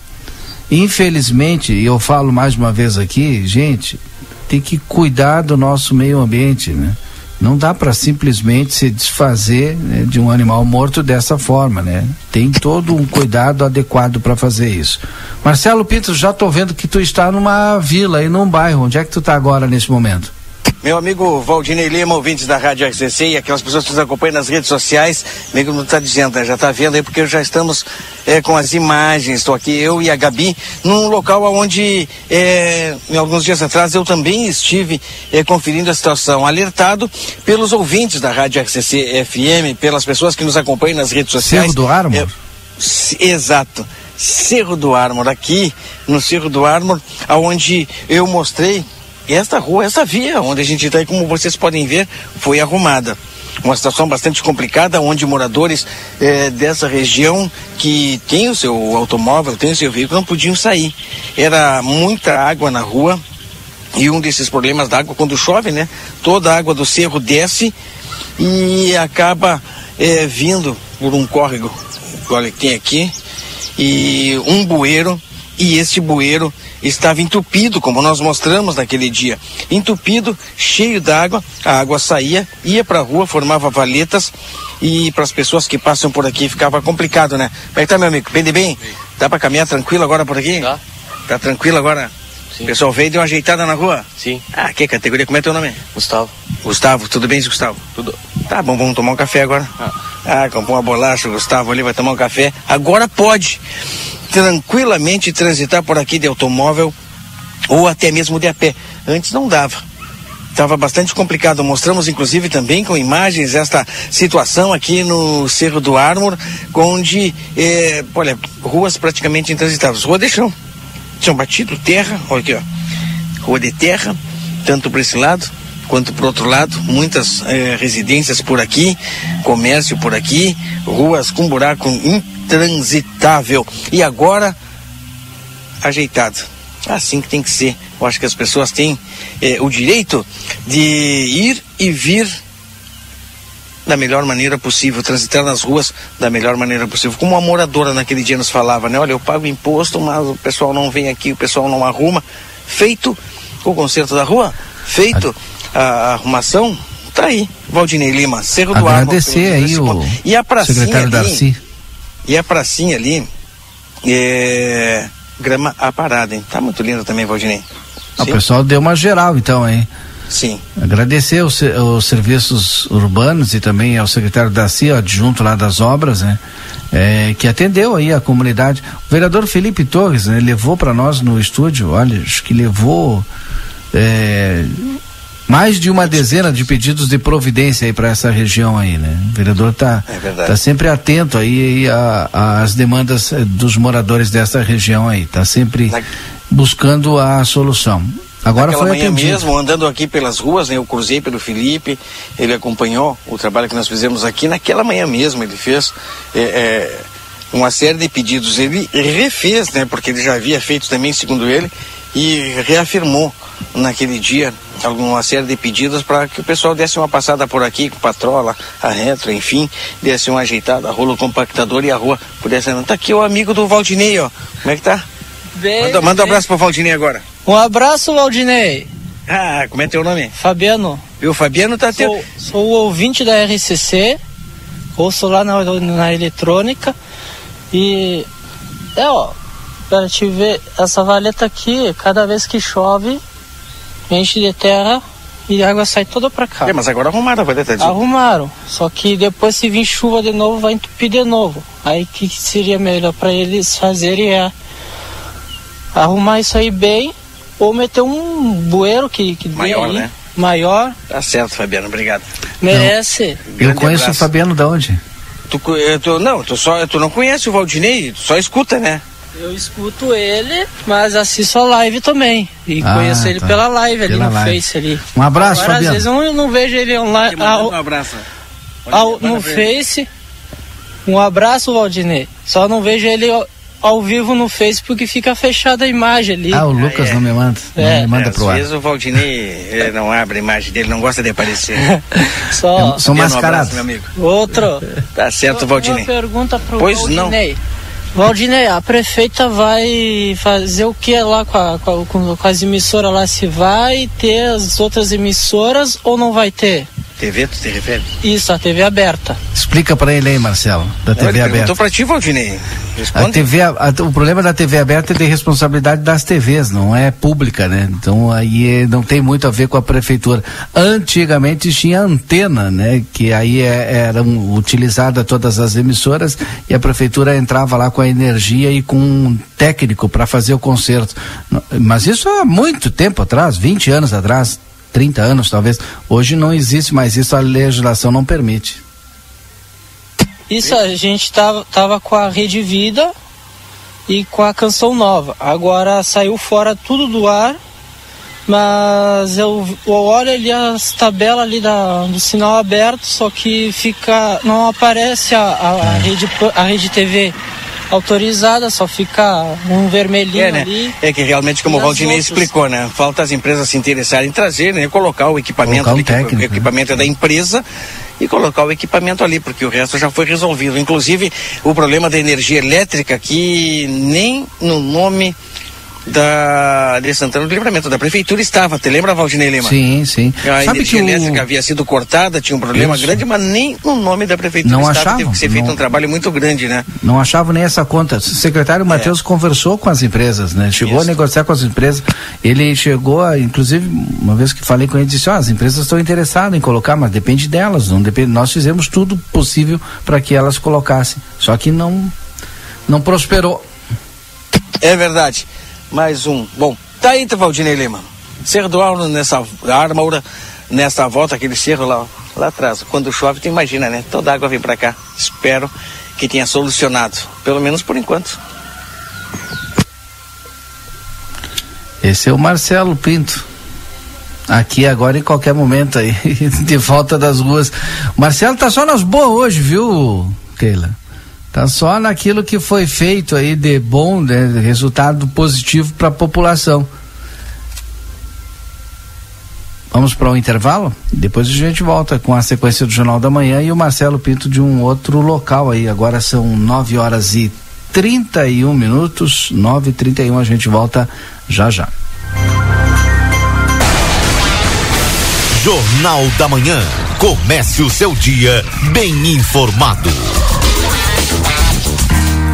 Infelizmente, e eu falo mais uma vez aqui, gente, tem que cuidar do nosso meio ambiente, né? Não dá para simplesmente se desfazer né, de um animal morto dessa forma, né? Tem todo um cuidado adequado para fazer isso. Marcelo Pinto, já estou vendo que tu está numa vila e num bairro. Onde é que tu está agora nesse momento? Meu amigo Valdinei Lima, ouvintes da Rádio RCC e aquelas pessoas que nos acompanham nas redes sociais, amigo não está dizendo, né? já está vendo aí, porque já estamos é, com as imagens. Estou aqui, eu e a Gabi, num local onde, é, em alguns dias atrás, eu também estive é, conferindo a situação, alertado pelos ouvintes da Rádio RCC FM, pelas pessoas que nos acompanham nas redes sociais. Cerro do Ármor? É, exato. Cerro do Ármor, aqui no Cerro do Ármor, aonde eu mostrei esta rua, essa via onde a gente está, como vocês podem ver, foi arrumada. Uma situação bastante complicada, onde moradores eh, dessa região que tem o seu automóvel, tem o seu veículo, não podiam sair. Era muita água na rua e um desses problemas da água, quando chove, né? Toda a água do cerro desce e acaba eh, vindo por um córrego, olha que tem aqui, e um bueiro, e este bueiro estava entupido, como nós mostramos naquele dia. Entupido, cheio d'água, a água saía, ia para a rua, formava valetas e para as pessoas que passam por aqui ficava complicado, né? Como é que tá, meu amigo? Bem de bem? Dá para caminhar tranquilo agora por aqui? Tá. Tá tranquilo agora? Sim. O pessoal veio e deu uma ajeitada na rua? Sim. Ah, que categoria? Como é teu nome? Gustavo. Gustavo, tudo bem, Gustavo? Tudo. Tá bom, vamos tomar um café agora. Ah, ah comprou uma bolacha, o Gustavo ali vai tomar um café. Agora pode tranquilamente transitar por aqui de automóvel ou até mesmo de a pé. Antes não dava. Estava bastante complicado. Mostramos, inclusive, também com imagens esta situação aqui no Cerro do Ármor, onde, é, olha, ruas praticamente intransitáveis. Rua de chão. Tinham batido terra, olha aqui, ó. Rua de terra, tanto para esse lado quanto para outro lado. Muitas é, residências por aqui, comércio por aqui, ruas com buraco intransitável. E agora, ajeitado. Assim que tem que ser. Eu acho que as pessoas têm eh, o direito de ir e vir da melhor maneira possível, transitar nas ruas da melhor maneira possível. Como a moradora naquele dia nos falava, né? Olha, eu pago imposto, mas o pessoal não vem aqui, o pessoal não arruma. Feito o conserto da rua, feito a, a arrumação, tá aí. Valdinei Lima, Cerro do Arma. Agradecer aí o e a pracinha secretário ali, Darcy. E a pracinha ali, é grama aparada, hein? Tá muito lindo também, Valdinei. O pessoal deu uma geral então, hein? Sim. Agradecer os, os serviços urbanos e também ao secretário da CIA, adjunto lá das obras, né? É, que atendeu aí a comunidade. O vereador Felipe Torres, né, levou para nós no estúdio, olha, acho que levou é, mais de uma dezena de pedidos de providência aí para essa região aí, né? O vereador está é tá sempre atento aí às demandas eh, dos moradores dessa região aí, está sempre Na... buscando a solução. Agora Naquela foi manhã atendido. mesmo, andando aqui pelas ruas, né, eu cruzei pelo Felipe, ele acompanhou o trabalho que nós fizemos aqui. Naquela manhã mesmo ele fez é, é, uma série de pedidos. Ele refez, né, porque ele já havia feito também, segundo ele, e reafirmou naquele dia alguma série de pedidos para que o pessoal desse uma passada por aqui com patrola, a retro, enfim, desse uma ajeitada, a rolo compactador e a rua pudesse andar. Tá aqui o amigo do Valdinei, ó. Como é que tá? Bem, manda, manda um abraço pro Valdinei agora. Um abraço, Valdinei. Ah, como é teu nome? Fabiano. O Fabiano tá sou, teu... sou o ouvinte da RCC, ouço lá na, na eletrônica e é ó, para te ver, essa valeta aqui, cada vez que chove, enche de terra e a água sai toda para cá. É, mas agora arrumaram a valeta de Arrumaram, só que depois se vir chuva de novo, vai entupir de novo. Aí que seria melhor para eles fazerem é arrumar isso aí bem ou meter um bueiro que, que maior, aí, né? Maior. Tá certo, Fabiano, obrigado. Merece. Não, eu conheço abraço. o Fabiano da onde? Tu, tu, não, tu, só, tu não conhece o Valdinei, tu só escuta, né? Eu escuto ele, mas assisto a live também. E ah, conheço ele tá. pela live ali pela no live. Face ali. Um abraço, Agora, Fabiano. Às vezes eu não, não vejo ele online. Ao, um abraço. Ao, no Face. Um abraço, Valdinei. Só não vejo ele ao vivo no Facebook fica fechada a imagem ali. Ah, o Lucas é. não me manda. Não É. me manda Às pro ar. vezes o Valdinei não abre a imagem dele, não gosta de aparecer. Só São Dê um abraço, meu amigo. outro. Tá certo, Uma Valdinei. pergunta pro Pois não. Valdinei. A prefeita vai fazer o que lá com a- com- com as emissoras lá? Se vai ter as outras emissoras ou não vai ter? TV, tu te refere? Isso, a TV aberta. Explica pra ele aí, Marcelo, da TV ele aberta. perguntou pra ti, Valdinei. A Responde. TV, a- a- o problema da TV aberta é de responsabilidade das TVs, não é pública, né? Então aí eh, não tem muito a ver com a prefeitura. Antigamente tinha antena, né? Que aí é, eram utilizadas todas as emissoras e a prefeitura entrava lá com a energia e com um técnico para fazer o concerto. Mas isso há muito tempo atrás, 20 anos atrás, 30 anos talvez. Hoje não existe mais isso, a legislação não permite. Isso, a gente tava, tava com a Rede Vida e com a Canção Nova. Agora saiu fora tudo do ar, mas eu, eu olho ali as tabelas ali da, do sinal aberto, só que fica. não aparece a, a, a rede, pa- a rede TV autorizada, só fica um vermelhinho É, né? ali. É que realmente, como o Valdinei explicou, né? Falta as empresas se interessarem em trazer, né? Colocar o equipamento Colocar um ali, que técnico, o equipamento é da empresa e colocar o equipamento ali, porque o resto já foi resolvido. Inclusive, o problema da energia elétrica que nem no nome da de Santana do Livramento, da prefeitura estava. Te lembra, Valdinei Lima? Sim, sim. A Sabe energia que o- elétrica havia sido cortada, tinha um problema Isso. grande, mas nem no nome da prefeitura Não estava. achavam, Teve que ser feito não- um trabalho muito grande, né? Não achava nem essa conta. O secretário Matheus conversou com as empresas, né? Chegou a negociar com as empresas. Ele chegou a, inclusive, uma vez que falei com ele, disse: ó, as empresas estão interessadas em colocar, mas depende delas. Não depende. Nós fizemos tudo possível para que elas colocassem. Só que não, não prosperou. É verdade. Mais um. Bom, tá aí, então, Valdinei Lima. Cerro do Armo nessa Ármora, nessa volta, aquele cerro lá, lá atrás. Quando chove, tu imagina, né? Toda água vem pra cá. Espero que tenha solucionado. Pelo menos por enquanto. Esse é o Marcelo Pinto. Aqui agora em qualquer momento aí, de volta das ruas. Marcelo tá só nas boas hoje, viu, Keila? Tá só naquilo que foi feito aí de bom, né, de resultado positivo para a população. Vamos para o intervalo? Depois a gente volta com a sequência do Jornal da Manhã e o Marcelo Pinto de um outro local aí. Agora são 9 horas e 31 minutos. 9 e 31 a gente volta já já. Jornal da Manhã. Comece o seu dia bem informado.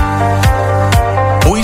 O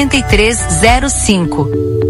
8305.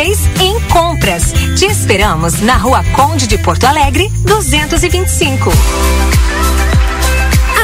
em compras. Te esperamos na Rua Conde de Porto Alegre, 225.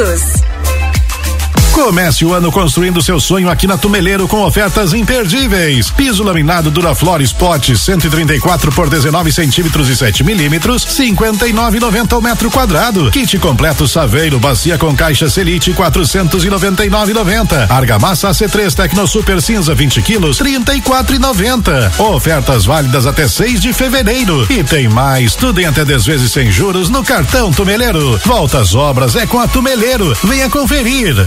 todos. Comece o ano construindo seu sonho aqui na Tumeleiro com ofertas imperdíveis. Piso laminado Duraflor Spot 134 por 19 centímetros e 7 milímetros, 59,90 o metro quadrado. Kit completo Saveiro, bacia com caixa Selite 499,90. Argamassa AC3 Tecno Super Cinza 20 quilos, 34,90. Ofertas válidas até 6 de fevereiro. E tem mais, tudo em até 10 vezes sem juros no cartão Tumeleiro. Volta às obras é com a Tumeleiro. Venha conferir.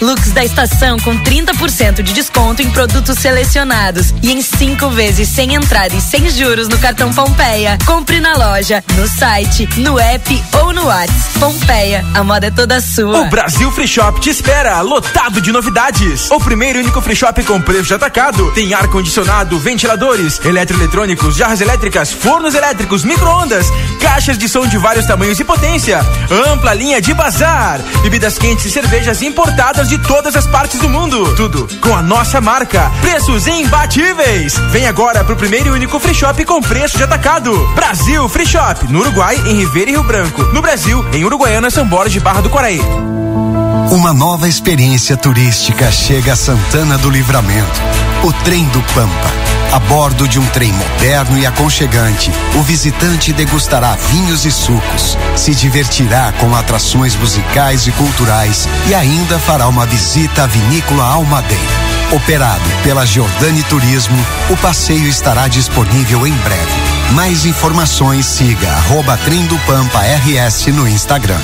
Looks da estação com 30% de desconto em produtos selecionados e em cinco vezes sem entrada e sem juros no cartão Pompeia. Compre na loja, no site, no app ou no WhatsApp. Pompeia, a moda é toda sua. O Brasil Free Shop te espera, lotado de novidades. O primeiro e único free shop com preço de atacado. Tem ar-condicionado, ventiladores, eletroeletrônicos, jarras elétricas, fornos elétricos, micro-ondas, caixas de som de vários tamanhos e potência, ampla linha de bazar, bebidas quentes e cervejas importadas de todas as partes do mundo. Tudo com a nossa marca. Preços imbatíveis. Vem agora pro primeiro e único free shop com preço de atacado. Brasil Free Shop, no Uruguai, em Ribeira e Rio Branco. No Brasil, em Uruguaiana, São Borges de Barra do Quaraí. Uma nova experiência turística chega a Santana do Livramento. O Trem do Pampa. A bordo de um trem moderno e aconchegante, o visitante degustará vinhos e sucos, se divertirá com atrações musicais e culturais e ainda fará uma visita à vinícola Almadeira. Operado pela Giordani Turismo, o passeio estará disponível em breve. Mais informações siga arroba Trem do Pampa RS no Instagram.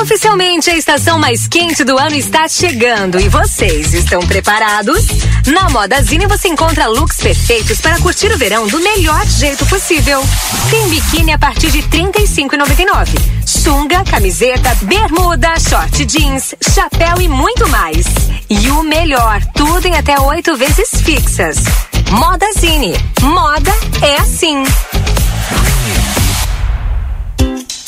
Oficialmente, a estação mais quente do ano está chegando e vocês estão preparados? Na Modazine você encontra looks perfeitos para curtir o verão do melhor jeito possível. Tem biquíni a partir de R$ 35,99. Sunga, camiseta, bermuda, short jeans, chapéu e muito mais. E o melhor, tudo em até oito vezes fixas. Modazine. Moda é assim.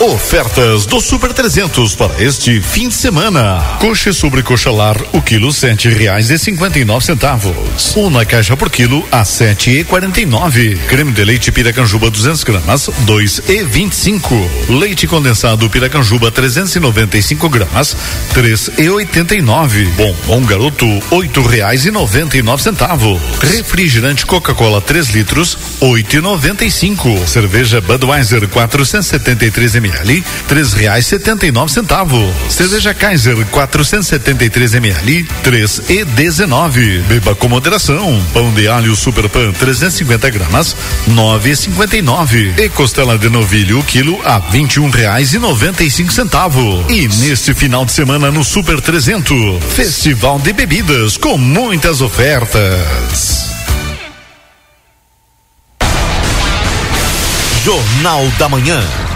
Ofertas do Super 300 para este fim de semana. Coxa sobre coxa lar, o quilo sete reais e cinquenta e nove centavos. Uma caixa por quilo a sete e quarenta e nove. Creme de leite Piracanjuba 200 gramas, dois e vinte e cinco. Leite condensado Piracanjuba 395 gramas, três e oitenta e nove. Bombom garoto, oito reais e noventa e nove centavos. Refrigerante Coca-Cola 3 litros, oito e noventa e cinco. Cerveja Budweiser 473 ml, três reais setenta e nove centavos. Cerveja Kaiser 473 ml, três e dezenove. Beba com moderação. Pão de alho Super Pan 350 gramas, nove e cinquenta e nove. E costela de novilho quilo a vinte e um reais e noventa e cinco centavos. E neste final de semana no Super 300, Festival de Bebidas com muitas ofertas. Jornal da Manhã.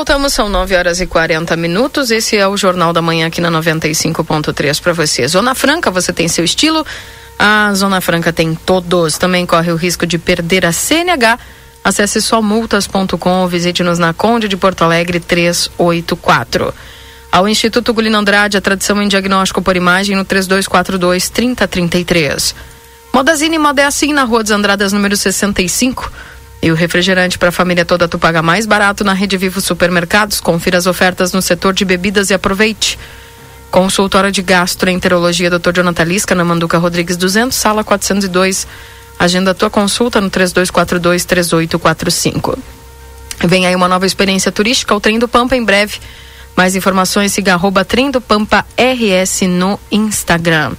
Voltamos, são 9 horas e 40 minutos. Esse é o Jornal da Manhã aqui na 95.3 para você. Zona Franca, você tem seu estilo. A Zona Franca tem todos. Também corre o risco de perder a CNH. Acesse somultas.com ou visite-nos na Conde de Porto Alegre 384. Ao Instituto Gulino Andrade, a tradição em diagnóstico por imagem no 3242 3033. Modazine Moda é assim na Rua dos Andradas, número 65. E o refrigerante para a família toda tu paga mais barato na Rede Vivo Supermercados. Confira as ofertas no setor de bebidas e aproveite. Consultório de Gastroenterologia Dr. Jonathan Lisca, na Manduca Rodrigues 200, sala 402. Agenda tua consulta no 3242 3845. Vem aí uma nova experiência turística, o Trem do Pampa em breve. Mais informações, siga arroba Trem do Pampa RS no Instagram.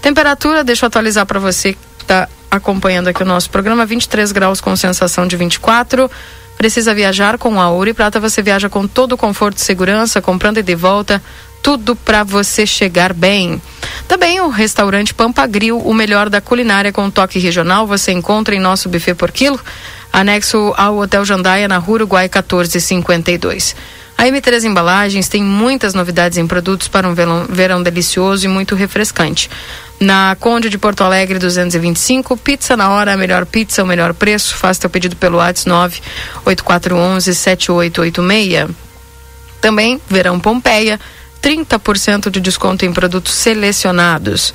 Temperatura, deixa eu atualizar para você que está acompanhando aqui o nosso programa, 23 graus com sensação de 24. Precisa viajar com a Ouro e Prata, você viaja com todo o conforto e segurança, comprando e de volta, tudo para você chegar bem. Também o restaurante Pampa Grill, o melhor da culinária com toque regional, você encontra em nosso buffet por quilo, anexo ao Hotel Jandaia na Rua Uruguai 1452. A M3 Embalagens tem muitas novidades em produtos para um verão, verão delicioso e muito refrescante. Na Conde de Porto Alegre 225, pizza na hora, a melhor pizza, o melhor preço. Faça teu pedido pelo WhatsApp 98411 7886. Também Verão Pompeia, 30% de desconto em produtos selecionados.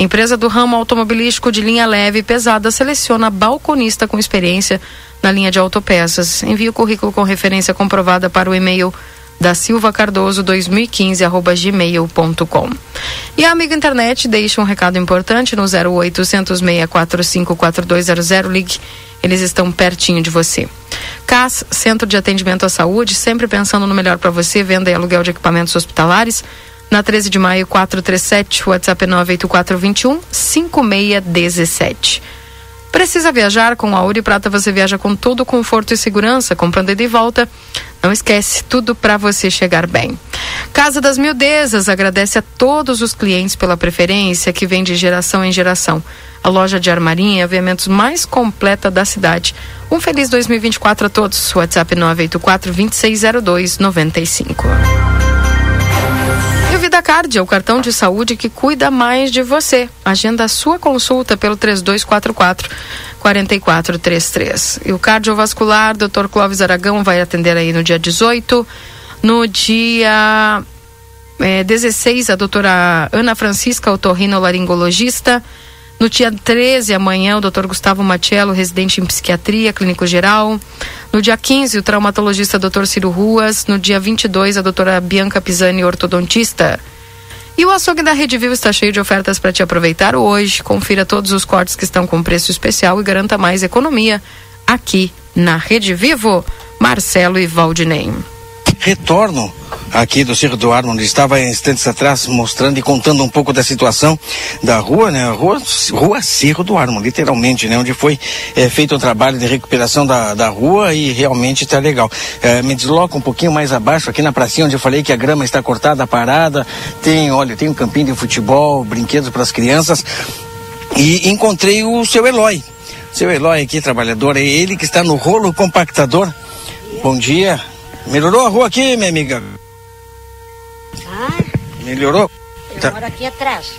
Empresa do ramo automobilístico de linha leve e pesada seleciona balconista com experiência na linha de autopeças. Envie o currículo com referência comprovada para o e-mail da Silva Cardoso 2015 arroba gmail.com. E a amiga internet deixa um recado importante no 0800 645 4200 ligue. Eles estão pertinho de você. CAS, Centro de Atendimento à Saúde, sempre pensando no melhor para você, venda e aluguel de equipamentos hospitalares. Na 13 de maio, 437, WhatsApp 98421 5617. Precisa viajar com a Ouro Prata? Você viaja com todo conforto e segurança, comprando ida e volta. Não esquece, tudo para você chegar bem. Casa das Mildezas agradece a todos os clientes pela preferência que vem de geração em geração. A loja de armarinha e aviamentos mais completa da cidade. Um feliz 2024 a todos. WhatsApp 984 2602 95. O VidaCard é o cartão de saúde que cuida mais de você. Agenda a sua consulta pelo 3244 4433. E o cardiovascular, Dr. Clóvis Aragão vai atender aí no dia 18. No dia é, 16, a doutora Ana Francisca, otorrinolaringologista. No dia 13, amanhã, o Dr. Gustavo Matiello, residente em psiquiatria, clínico geral. No dia 15, o traumatologista Dr. Ciro Ruas. No dia 22, a doutora Bianca Pisani, ortodontista. E o açougue da Rede Vivo está cheio de ofertas para te aproveitar hoje. Confira todos os cortes que estão com preço especial e garanta mais economia aqui na Rede Vivo. Marcelo e Valdinei. Retorno aqui do Cerro do Armo, onde estava instantes atrás mostrando e contando um pouco da situação da rua, né? Rua, rua Cerro do Armo, literalmente, né? Onde foi eh, feito um trabalho de recuperação da, da rua e realmente está legal. Eh, me desloco um pouquinho mais abaixo, aqui na pracinha, onde eu falei que a grama está cortada, parada. Tem, olha, tem um campinho de futebol, brinquedos para as crianças. E encontrei o seu Eloy. Seu Eloy aqui, trabalhador, é ele que está no rolo compactador. Bom dia. Melhorou a rua aqui, minha amiga? Ah, Melhorou? eu Tá. moro aqui atrás.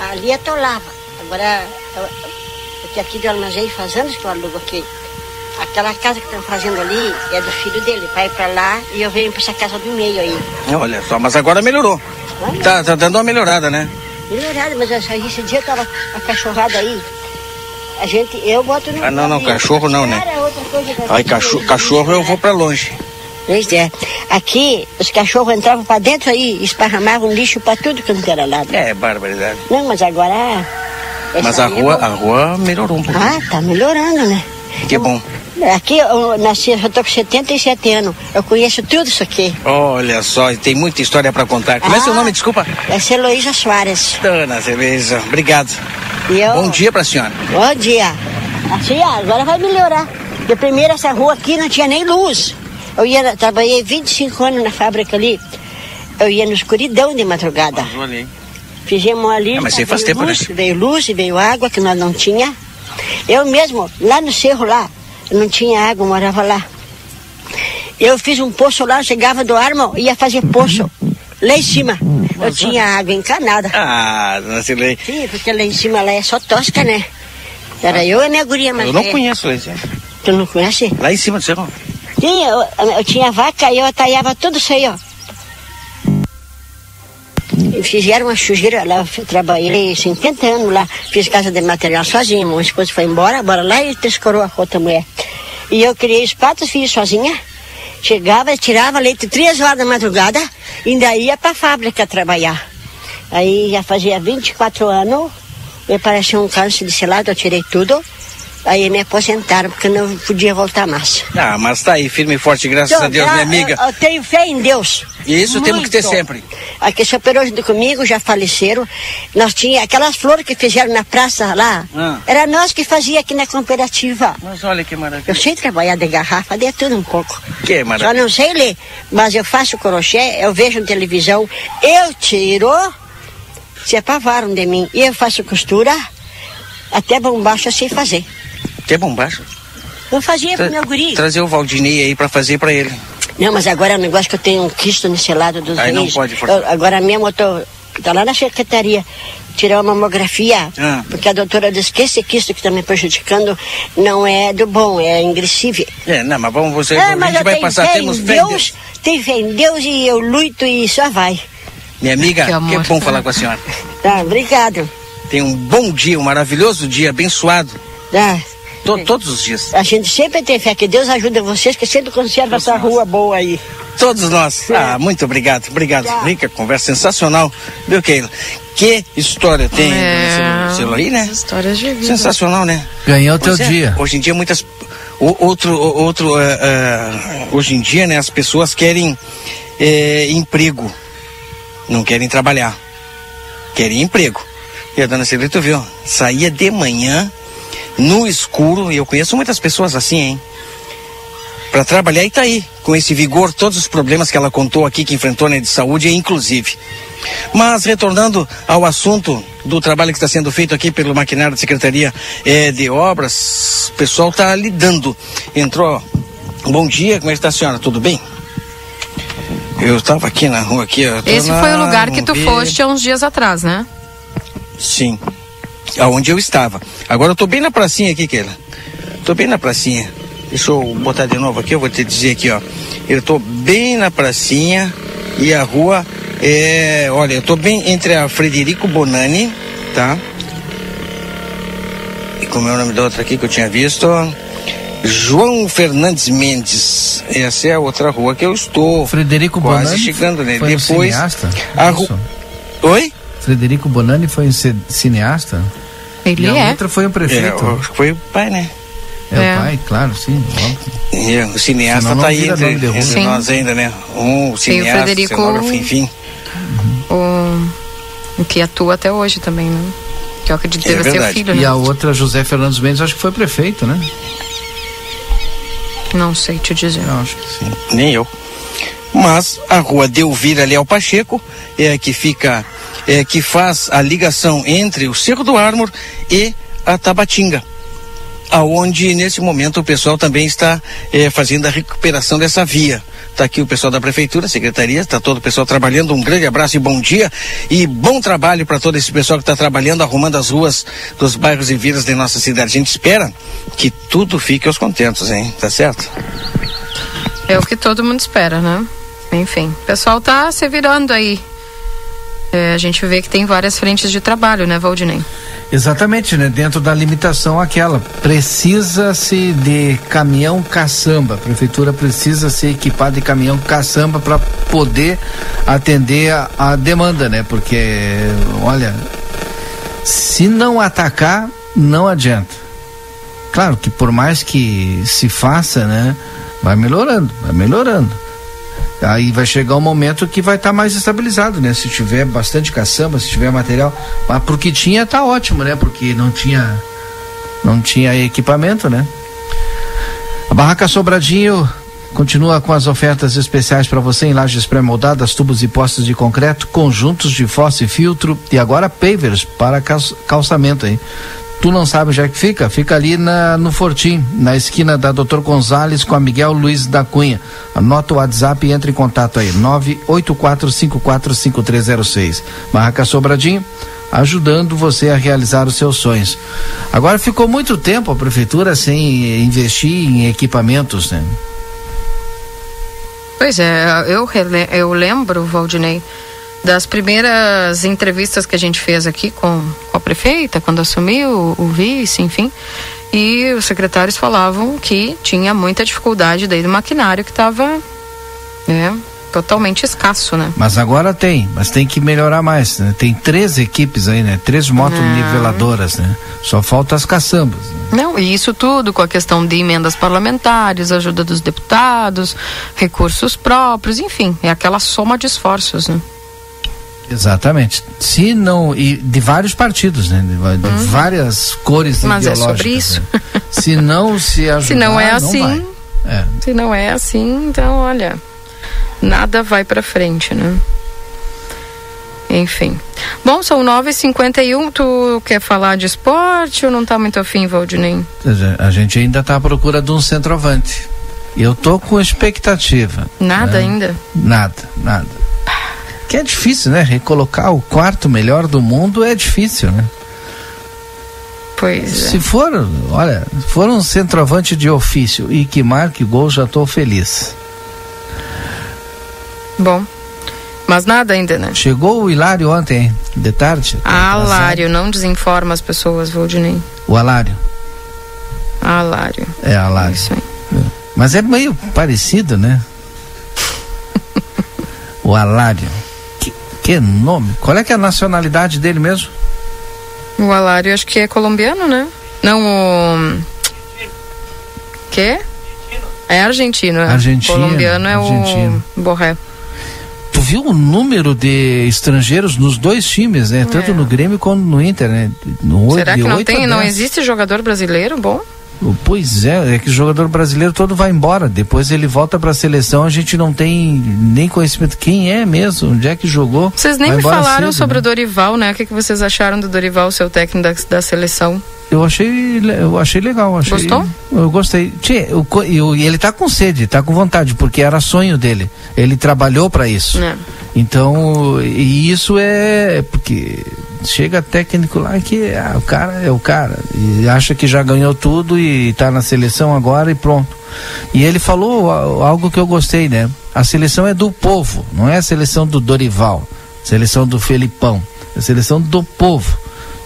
Ali é Tolava. Agora, eu- porque aqui do armazém faz anos que eu alugo aqui. Aquela casa que estão fazendo ali é do filho dele. Vai pra lá e eu venho pra essa casa do meio aí. Olha só, mas agora melhorou. Tá, tá dando uma melhorada, né? Melhorado, mas essa- esse dia tava a cachorrada aí. A gente, eu boto no. Ah, não, não, cachorro não, né? Que- Ai, cachorro, cachorro eu vou pra longe. Pois é. Aqui, os cachorros entravam pra dentro aí, esparramavam lixo pra tudo quanto era lado. É, barbaridade. Não, mas agora. Mas a aí é rua, bom. a rua melhorou um pouco. Ah, tá melhorando, né? Que bom. Aqui eu nasci, eu tô com 77 anos. Eu conheço tudo isso aqui. Olha só, tem muita história pra contar. Como é seu nome, desculpa? Essa é Heloísa Soares. Dona Cerveja, obrigado. E eu- Bom dia pra senhora. Bom dia. Assim, ó, agora vai melhorar. De primeiro, essa rua aqui não tinha nem luz. Eu ia, trabalhei 25 anos na fábrica ali. Eu ia no escuridão de madrugada. Fizemos ali. Ah, mas aí faz veio tempo, né? luz, Veio luz e veio água que nós não tinha. Eu mesmo, lá no cerro lá, não tinha água, morava lá. Eu fiz um poço lá, chegava do arma, ia fazer poço. Lá em cima. Eu tinha água encanada. Ah, dona Cirlei. Sim, porque lá em cima lá é só tosca, né? Era eu e minha guria mais Eu não velha. conheço esse. Tu não conhece? Lá em cima do cerro. Sim, eu, eu tinha vaca e eu ataiava tudo isso aí, ó. Fizeram uma sujeira lá, trabalhei 50 anos lá, fiz casa de material sozinha. Meu esposo foi embora, bora lá e descorou a outra mulher. E eu criei os patos, fiz sozinha. Chegava, tirava leite três horas da madrugada, e ainda ia pra fábrica trabalhar. Aí já fazia 24 anos, me apareceu um câncer de selado, eu tirei tudo. Aí me aposentaram, porque não podia voltar mais. Ah, mas tá aí, firme e forte, graças Então, a Deus, minha amiga. Eu, eu tenho fé em Deus. E isso temos que ter Muito. sempre. Aqui se operou junto comigo, já faleceram. Nós tinha aquelas flores que fizeram na praça lá. Ah. Era nós que fazia aqui na cooperativa. Mas olha que maravilha. Eu sei trabalhar de garrafa, de tudo um pouco. Que Só maravilha. não sei ler, mas eu faço crochê, eu vejo na televisão, eu tiro, se apavaram de mim. E eu faço costura, até bombacho eu sei fazer. Que bombacho. Eu fazia Tra- pro meu guri. Trazer o Valdinei aí pra fazer pra ele. Não, mas agora é um negócio que eu tenho um quisto nesse lado dos Aí não pode forçar. Eu- agora mesmo eu tô. Tá lá na secretaria. Tirar uma mamografia. Ah. Porque a doutora disse que esse quisto que está me prejudicando não é do bom, é ingressível. É, não, mas vamos, você, Ah, a mas gente eu vai tenho passar, temos em fé em Deus, Deus. tenho fé em Deus e eu luto e só vai. Minha amiga, Que que, amor. bom falar com a senhora. Tá, obrigado. Tenha um bom dia, um maravilhoso dia, abençoado. Tá. To- todos os dias. A gente sempre tem fé que Deus ajuda vocês, que sempre conserva essa rua boa aí. Todos nós. Ah, muito obrigado, obrigado. Rica, conversa sensacional. Viu, Keila? Que história tem É, nesse aí, né? Histórias de vida. Sensacional, né? Ganhou o teu é, dia. Hoje em dia muitas o- outro o- outro eh, eh, hoje em dia, né, as pessoas querem eh, emprego. Não querem trabalhar. Querem emprego. E a dona Celita viu, saía de manhã no escuro, e eu conheço muitas pessoas assim, hein? Para trabalhar e tá aí, com esse vigor, todos os problemas que ela contou aqui que enfrentou né, de saúde, inclusive. Mas retornando ao assunto do trabalho que está sendo feito aqui pelo maquinário da Secretaria eh, de Obras, o pessoal está lidando. Entrou. Bom dia, como é que está a senhora? Tudo bem? Eu estava aqui na rua aqui. Esse foi o lugar que tu foste há uns dias atrás, né? Sim. Aonde eu estava. Agora eu tô bem na pracinha aqui, Keila. Tô bem na pracinha. Deixa eu botar de novo aqui, eu vou te dizer aqui, ó. Eu tô bem na pracinha e a rua é. Olha, eu tô bem entre a Frederico Bonani, tá? como é o nome da outra aqui que eu tinha visto? João Fernandes Mendes. Essa é a outra rua que eu estou. Frederico quase Bonani chegando nele. foi um Depois. cineasta? a Isso. ru... Oi? Frederico Bonani foi um ci- cineasta? Ele e a é. outra foi um prefeito. É, acho que foi o pai, né? É, É. o pai, claro, sim. óbvio. É, o cineasta Senão não tá aí entre, entre nós ainda, né? Um Tem o cineasta, Frederico- cenógrafo, enfim. O, o que atua até hoje também, né? Que eu acredito que É deve ser o filho, E né? a outra, José Fernandes Mendes, acho que foi prefeito, né? Não sei te dizer. Eu acho que sim. Nem eu. Mas a rua Delvira Leal Pacheco é a que fica, é que faz a ligação entre o Cerro do Ármor e a Tabatinga. Aonde nesse momento o pessoal também está eh, fazendo a recuperação dessa via. Está aqui o pessoal da prefeitura, secretaria, está todo o pessoal trabalhando. Um grande abraço e bom dia e bom trabalho para todo esse pessoal que está trabalhando, arrumando as ruas dos bairros e vilas de nossa cidade. A gente espera que tudo fique aos contentos, hein? Tá certo? É o que todo mundo espera, né? Enfim, o pessoal tá se virando aí. É, a gente vê que tem várias frentes de trabalho, né, Valdinei? Exatamente, né? Dentro da limitação aquela. Precisa-se de caminhão caçamba. A prefeitura precisa se equipar de caminhão caçamba para poder atender a, a demanda, né? Porque, olha, se não atacar, não adianta. Claro que por mais que se faça, né? Vai melhorando, vai melhorando. Aí vai chegar um momento que vai estar mais estabilizado, né? Se tiver bastante caçamba, se tiver material. Mas pro que tinha tá ótimo, né? Porque não tinha não tinha equipamento, né? A Barraca Sobradinho continua com as ofertas especiais para você em lajes pré-moldadas, tubos e postes de concreto, conjuntos de fossa e filtro e agora pavers para cal- calçamento aí. Tu não sabe onde é que fica? Fica ali na, no Fortim, na esquina da Dr. Gonzalez com a Miguel Luiz da Cunha. Anota o WhatsApp e entre em contato aí, 984545306. Barraca Sobradinho, ajudando você a realizar os seus sonhos. Agora ficou muito tempo a prefeitura sem investir em equipamentos, né? Pois é, eu, eu lembro, Valdinei, das primeiras entrevistas que a gente fez aqui com, com a prefeita, quando assumiu o vice, enfim. E os secretários falavam que tinha muita dificuldade daí do maquinário que estava né, totalmente escasso, né? Mas agora tem, mas tem que melhorar mais. Né? Tem três equipes aí, né? Três motos niveladoras, né? Só falta as caçambas. né? Não, e isso tudo com a questão de emendas parlamentares, ajuda dos deputados, recursos próprios, enfim, é aquela soma de esforços, né? Exatamente. Se não e de vários partidos, né? De, de várias cores Uhum. Mas é ideológicas. sobre isso. né? Se não se ajudar, Se não é assim, vai. É. se não é assim, então olha, nada vai pra frente, né? Enfim. Bom, são 9h51. Tu quer falar de esporte ou não tá muito afim, Valdinei? A gente ainda está à procura de um centroavante. Eu tô com expectativa. Nada né? ainda? Nada, nada. Que é difícil, né? Recolocar o quarto melhor do mundo é difícil, né? Pois Se for, olha, se for um centroavante de ofício e que marque gol, já estou feliz. Bom, mas nada ainda, né? Chegou o Hilário ontem, de tarde. Alário, não desinforma as pessoas, Valdinei. O Alário. Alário. É, Alário. Isso aí. Mas é meio parecido, né? o Alário. Que, que nome? Qual é que é a nacionalidade dele mesmo? O Alário acho que é colombiano, né? Não, o. Quê? É argentino, é. Argentino, Colombiano é argentino. o Borré. Tu viu o número de estrangeiros nos dois times, né? Tanto no Grêmio quanto no Inter, né? No É. Será que não tem, não existe jogador brasileiro bom? Pois é, é que o jogador brasileiro todo vai embora. Depois ele volta para a seleção, a gente não tem nem conhecimento quem é mesmo, onde é que jogou. Vocês nem me falaram cedo, sobre né? o Dorival, né? O que, que vocês acharam do Dorival, seu técnico da, da seleção? Eu achei, eu achei legal. Achei, Gostou? Eu gostei. Tchê, eu eu- e ele tá com sede, tá com vontade, porque era sonho dele. Ele trabalhou para isso. É. Então, e isso é porque chega técnico lá que ah, o cara é o cara e acha que já ganhou tudo e tá na seleção agora e pronto. E ele falou a- algo que eu gostei, né? A seleção é do povo, não é a seleção do Dorival, seleção do Felipão, é a seleção do povo.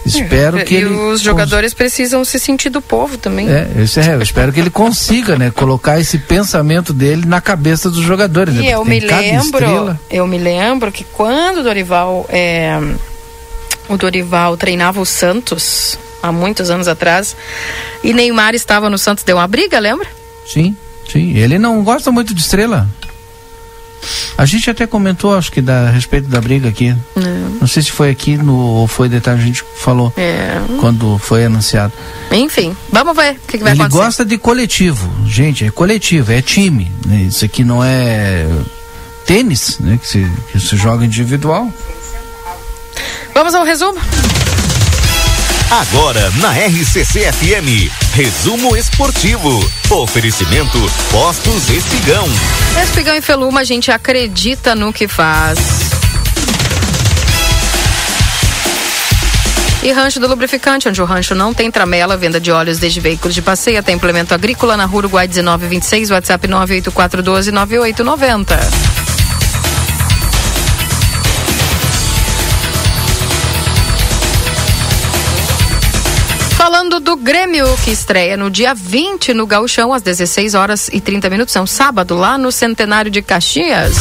Espero É, que e ele os jogadores precisam se sentir do povo também. É, esse é, eu espero que ele consiga, né, colocar esse pensamento dele na cabeça dos jogadores. né, E eu porque me lembro, eu me lembro que quando o Dorival, é, o Dorival treinava o Santos há muitos anos atrás e Neymar estava no Santos, deu uma briga, lembra? Sim, sim. Ele não gosta muito de estrela. A gente até comentou, acho que da, a respeito da briga aqui. Não sei se foi aqui no, ou foi detalhe, a gente falou É. quando foi anunciado. Enfim, vamos ver o que, que vai Ele acontecer. gosta de coletivo, gente, é coletivo, é time. né? Isso aqui não é tênis, né? Que se, que se joga individual. Vamos ao resumo? Agora na RCC FM, resumo esportivo. Oferecimento Postos Espigão. Espigão e Feluma, a gente acredita no que faz. E Rancho do Lubrificante, onde o rancho não tem tramela, venda de óleos desde veículos de passeio até implemento agrícola na Rua Uruguai 1926, WhatsApp 984129890. Do Grêmio, que estreia no dia 20 no Gauchão, às 16 horas e 30 minutos. É um sábado, lá no Centenário de Caxias.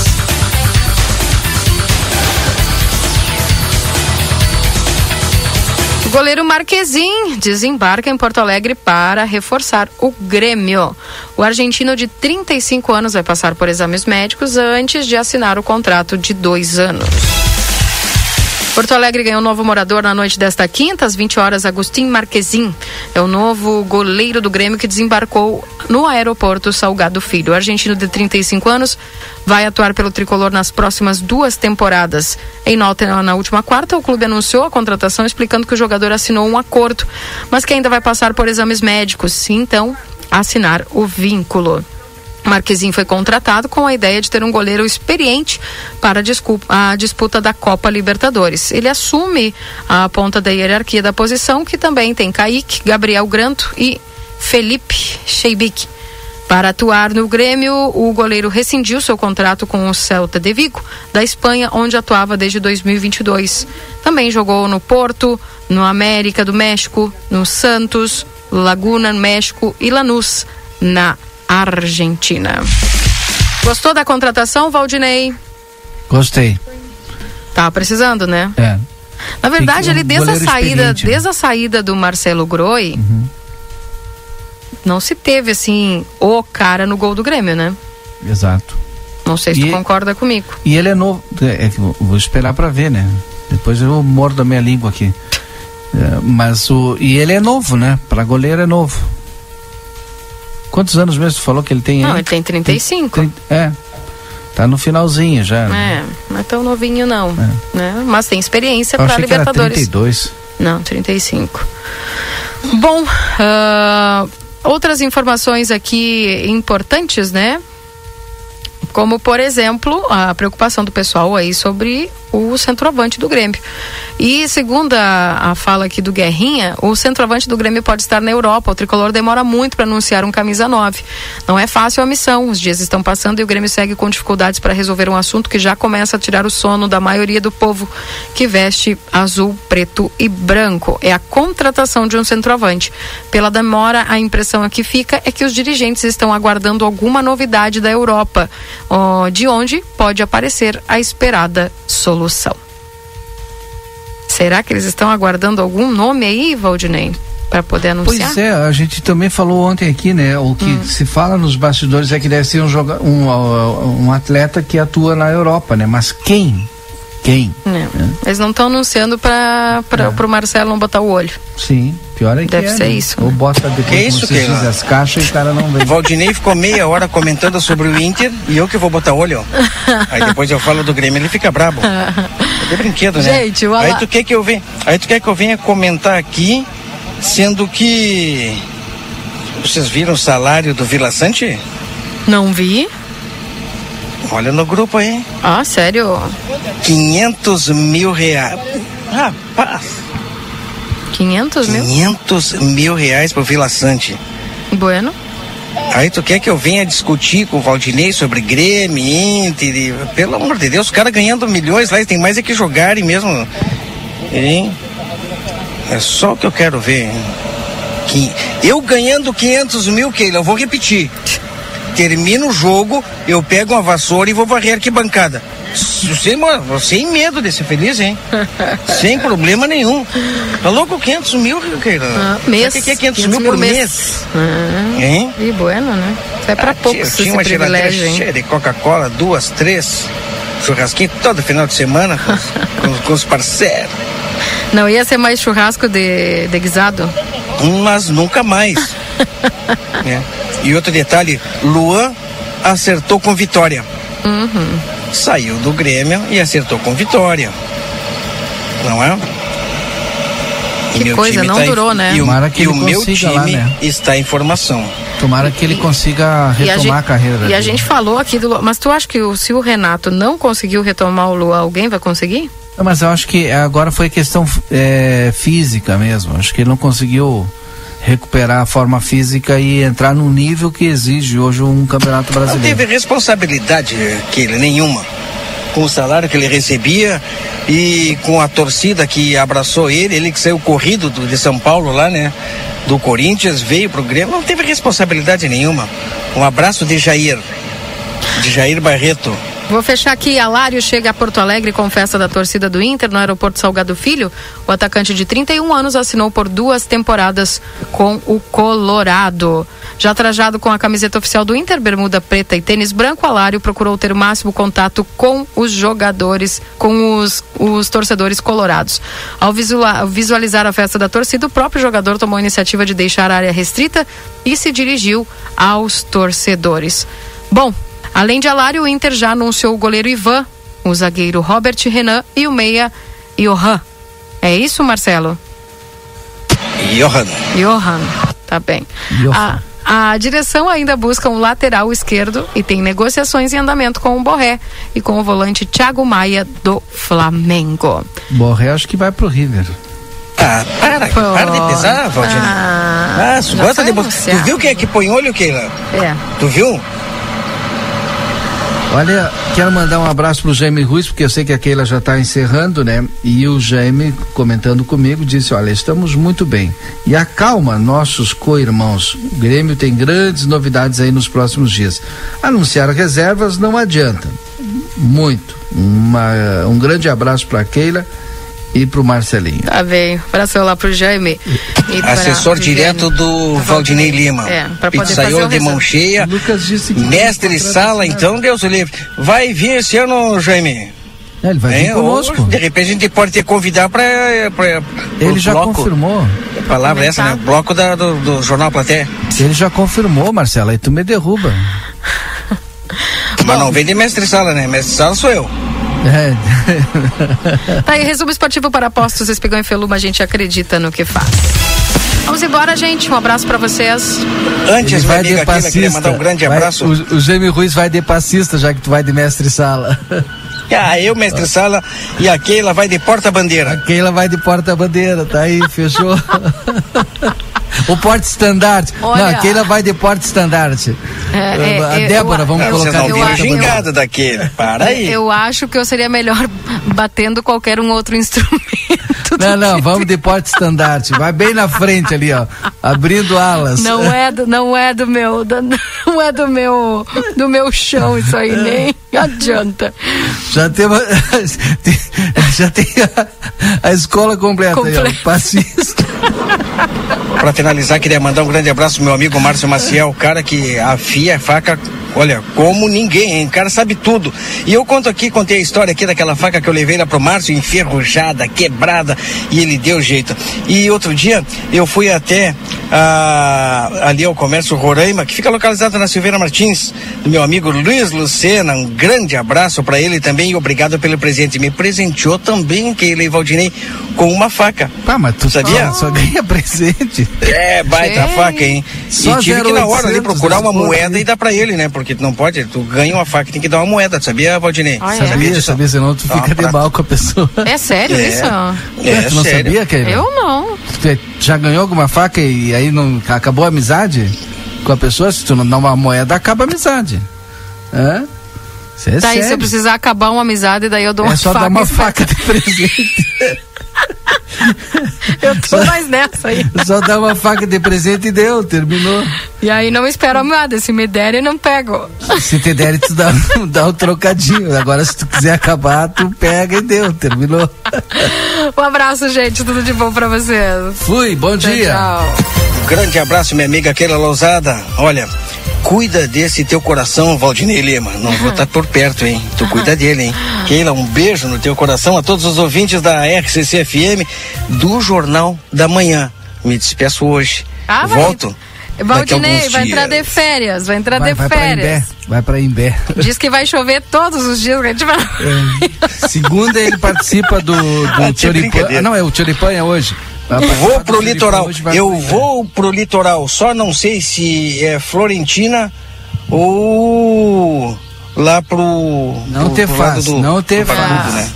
O goleiro Marquezin desembarca em Porto Alegre para reforçar o Grêmio. O argentino de 35 anos vai passar por exames médicos antes de assinar o contrato de dois anos. Porto Alegre ganhou um novo morador na noite desta quinta, às 20 horas. Agostinho Marquezin é o novo goleiro do Grêmio que desembarcou no aeroporto Salgado Filho. O argentino de 35 anos vai atuar pelo tricolor nas próximas duas temporadas. Em nota na última quarta, o clube anunciou a contratação, explicando que o jogador assinou um acordo, mas que ainda vai passar por exames médicos, e então assinar o vínculo. Marquezin foi contratado com a ideia de ter um goleiro experiente para a disputa da Copa Libertadores. Ele assume a ponta da hierarquia da posição, que também tem Kaique, Gabriel Granto e Felipe Sheibik. Para atuar no Grêmio, o goleiro rescindiu seu contrato com o Celta de Vigo, da Espanha, onde atuava desde 2022. Também jogou no Porto, no América do México, no Santos, Laguna, no México e Lanús, na Argentina. Gostou da contratação, Valdinei? Gostei. Tá precisando, né? É. Na verdade, ele desde a saída, né? desde a saída do Marcelo Groi, não se teve assim o cara no gol do Grêmio, né? Exato. Não sei se E- tu concorda comigo. E ele é novo. É, eu vou esperar pra ver, né? Depois eu mordo a minha língua aqui. É, mas o. E ele é novo, né? Pra goleiro é novo. Quantos anos mesmo tu falou que ele tem Não, aí? ele tem 35. É. Tá no finalzinho já. É, não é tão novinho não, né? Mas tem experiência para achei que era Libertadores. 32. Não, 35. Bom, ah, outras informações aqui importantes, né? Como, por exemplo, a preocupação do pessoal aí sobre o centroavante do Grêmio. E segundo a, a fala aqui do Guerrinha, o centroavante do Grêmio pode estar na Europa. O tricolor demora muito para anunciar um camisa 9. Não é fácil a missão. Os dias estão passando e o Grêmio segue com dificuldades para resolver um assunto que já começa a tirar o sono da maioria do povo que veste azul, preto e branco. É a contratação de um centroavante. Pela demora, a impressão aqui fica é que os dirigentes estão aguardando alguma novidade da Europa, ó, de onde pode aparecer a esperada solução. Será que eles estão aguardando algum nome aí, Valdinei, para poder anunciar? Pois é, a gente também falou ontem aqui, né? O que Hum. se fala nos bastidores é que deve ser um, joga um, um atleta que atua na Europa, né? Mas quem? Quem? É, Eles não estão anunciando para o Marcelo não botar o olho. Sim, pior é que Deve é, ser né? isso, Ou bota depois, Que isso, que- diz, as caixas e o cara não vem. Valdinei ficou meia hora comentando sobre o Inter e eu que vou botar olho. Aí depois eu falo do Grêmio, ele fica brabo. É de brinquedo, né? Gente, o Aí tu quer que eu venha, aí tu quer que eu venha comentar aqui, sendo que vocês viram o salário do Vila Sante? Não vi. Olha no grupo aí. Ah, sério? 500 mil reais. Rapaz. 500 mil? 500 mil reais pro Vila Sante. Bueno. Aí tu quer que eu venha discutir com o Valdinei sobre Grêmio, Inter, e- pelo amor de Deus, os caras ganhando milhões lá, eles têm mais é que jogarem mesmo. Hein? É só o que eu quero ver. Que eu ganhando 500 mil, Keila, eu vou repetir. Termina o jogo, eu pego uma vassoura e vou varrer a arquibancada. Sem, sem medo de ser feliz, hein? sem problema nenhum. Tá louco? 500 mil, Keila? Ah, Sabe mês. o que é 500, mil por mês? Ah, Hein? E bueno, né? Isso é pra Ah, poucos tinha, uma geladeira hein? cheia de Coca-Cola, duas, três, churrasquinho todo final de semana com, os- com, com os parceiros. Não ia ser mais churrasco de, de guisado? Mas nunca mais. né? E outro detalhe, Luan acertou com vitória. Uhum. Saiu do Grêmio e acertou com vitória. Não é? E Que meu coisa, time não tá em- durou, né? E o, Tomara que e o ele meu time lá, né? está em formação. Tomara que ele consiga E a, retomar gente, a carreira. e a dele. gente falou aqui do Mas tu acha que o- se o Renato não conseguiu retomar o Luan, alguém vai conseguir? Não, Mas eu acho que agora foi questão é, física mesmo. Acho que ele não conseguiu recuperar a forma física e entrar no nível que exige hoje um campeonato Não brasileiro. teve responsabilidade que ele nenhuma com o salário que ele recebia e com a torcida que abraçou ele, ele que saiu corrido do- de São Paulo lá, né? Do Corinthians, veio pro Grêmio, não teve responsabilidade nenhuma. Um abraço de Jair, de Jair Barreto. Vou fechar aqui. Alário chega a Porto Alegre com festa da torcida do Inter no aeroporto Salgado Filho. O atacante de 31 anos assinou por duas temporadas com o Colorado. Já trajado com a camiseta oficial do Inter, bermuda preta e tênis branco, Alário procurou ter o máximo contato com os jogadores, com os, os torcedores colorados. Ao visua- visualizar a festa da torcida, o próprio jogador tomou a iniciativa de deixar a área restrita e se dirigiu aos torcedores. Bom, Além de Alário, o Inter já anunciou o goleiro Ivan, o zagueiro Robert Renan e o meia Johan. É isso, Marcelo? Johan. Johan, tá bem. A, a direção ainda busca um lateral esquerdo e tem negociações em andamento com o Borré e com o volante Thiago Maia do Flamengo. Borré acho que vai pro River. Ah, para, para de pesar, Valdir. Ah, Ah, gosta de Tu viu quem é que põe olho, Keila? É. Tu viu? Olha, quero mandar um abraço pro Jaime Ruiz, porque eu sei que a Keila já está encerrando, né? E o Jaime, comentando comigo, disse: Olha, estamos muito bem. E acalma nossos co-irmãos. O Grêmio tem grandes novidades aí nos próximos dias. Anunciar reservas não adianta. Muito. Uma- um grande abraço para Keila e pro Marcelinho. Tá bem. Abração lá pro Jaime. E pra Assessor Viviane. direto do Valdinei Lima. É, pra poder Pizzaiolo o de mão cheia. Lucas disse que Mestre sala, então Deus o livre. Vai vir esse ano, Jaime? É, ele vai vir? Ou, conosco. de repente a gente pode te convidar para Ele já bloco, confirmou. A palavra é essa, né? Bloco da- do, do Jornal Platé. Ele já confirmou, Marcelo, aí tu me derruba. Mas não vem de mestre sala, né? Mestre sala sou eu. É. Tá aí, resumo esportivo para apostos, Espigão e Feluma, a gente acredita no que faz. Vamos embora, gente. Um abraço para vocês. Antes, Ele vai de Keila, queria passista. mandar um grande Vai- abraço. o, o Jaime Ruiz vai de passista, já que tu vai de mestre sala. Ah, eu, mestre sala, e a Keila vai de porta-bandeira. A Keila vai de porta-bandeira, tá aí, fechou. o porte-estandarte. Não, Olha. a Keila vai de porte-estandarte. É, é, a eu- Débora, eu- vamos Ah, colocar não viram porta-bandeira. gingado daquele. Para aí. Eu acho que eu seria melhor batendo qualquer um outro instrumento. Não, não, vamos de porte-estandarte. Vai bem na frente ali, ó. Abrindo alas. Não é do, não é do meu, da- não é do meu, do meu chão isso aí, nem adianta. Já tem, uma- já tem a, a escola completa, aí, ó. Completa. Passista. Pra finalizar, queria mandar um grande abraço pro meu amigo Márcio Maciel, o cara que afia a faca, olha, como ninguém, hein? O cara sabe tudo. E eu conto aqui, contei a história aqui daquela faca que eu levei lá pro Márcio, enferrujada, quebrada, e ele deu jeito. E outro dia, eu fui até ah, ali ao comércio Roraima, que fica localizado na Silveira Martins, do meu amigo Luiz Lucena, um grande abraço pra ele também e obrigado pelo presente. Me presenteou também, que ele Valdinei, com uma faca. Ah, mas tu Sabia? Só, só ganha presente. É, baita Gente. faca, hein? Só e tive que na hora ali 0800 procurar uma moeda e dar pra ele, né? Porque tu não pode, tu ganha uma faca, tem que dar uma moeda, sabia, Valdinei? Ah, é? Sabia, disso? sabia, senão tu fica de mal com a pessoa. É sério É. isso? É, tu não sério. sabia, Keila? Eu não. Tu já ganhou alguma faca e aí não acabou a amizade com a pessoa? Se tu não dá uma moeda, acaba a amizade. Hã? Isso é Daí se eu sério. precisar acabar uma amizade, daí eu dou uma É só faca. dar uma faca de presente. Eu tô mais nessa aí. Só dá uma faca de presente e deu, terminou. E aí não espero nada. Se me derem, não pego. Se te der, tu dá, dá um trocadinho. Agora, se tu quiser acabar, tu pega e deu, terminou. Um abraço, gente. Tudo de bom pra vocês. Fui, bom Tchau, dia. Tchau. Grande abraço, minha amiga Keila Lousada. Olha, cuida desse teu coração, Valdinei Lima. Não vou estar por perto, hein? Tu cuida dele, hein? Keila, um beijo no teu coração a todos os ouvintes da RCC FM do Jornal da Manhã. Me despeço hoje. Ah, vai. Volto. Valdinei, vai entrar de férias. Vai entrar Vai, de vai pra Imbé. férias. Vai pra Imbé. Diz que vai chover todos os dias. que a gente vai- Segunda ele participa do, do Ah, Choripan. Ah, não, é o Choripan é hoje. Vou pro litoral. Eu Imbé. vou pro litoral. Só não sei se é Florentina ou lá pro. Não pro, te pro faz, do- não te do Barbudo, faz. né?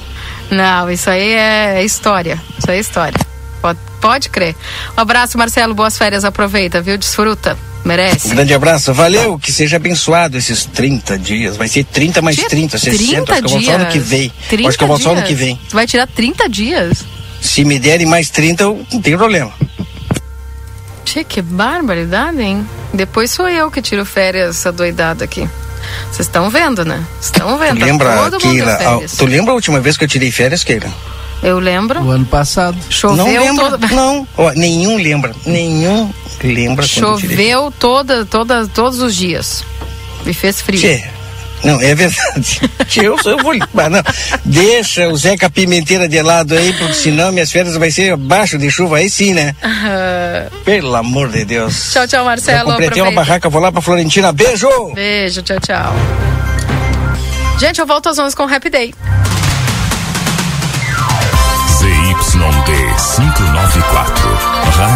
Não, isso aí é história. Isso aí é história. Pode, pode crer. Um abraço, Marcelo. Boas férias. Aproveita, viu? Desfruta. Um Merece. grande abraço, valeu, que seja abençoado esses 30 dias. Vai ser 30 mais Tia, 30, 60. Acho que eu vou só ano que vem. 30 Acho que eu vou só ano dias. que vem. Tu vai tirar 30 dias? Se me derem mais 30, eu não tenho problema. Tchê, que barbaridade, hein? Depois sou eu que tiro férias adoidado aqui. Vocês estão vendo, né? Estão vendo. tá Lembra, todo mundo Keila? ah, férias. Tu lembra a última vez que eu tirei férias, Keila? Eu lembro. O ano passado. Choveu não lembra, toda- não. Ó, nenhum lembra. Nenhum lembra quando eu tirei. Choveu toda, toda, todos os dias. E fez frio. Tchê, não, é verdade. Eu, eu vou limpar, não. Deixa o Zeca Pimenteira de lado aí, porque senão minhas férias vai ser abaixo de chuva aí sim, né? Ah, Pelo amor de Deus. Tchau, tchau, Marcelo. Já completei uma Aproveita. barraca, vou lá pra Florentina. Beijo! Beijo, tchau, tchau. Gente, eu volto às 11 com o Happy Day.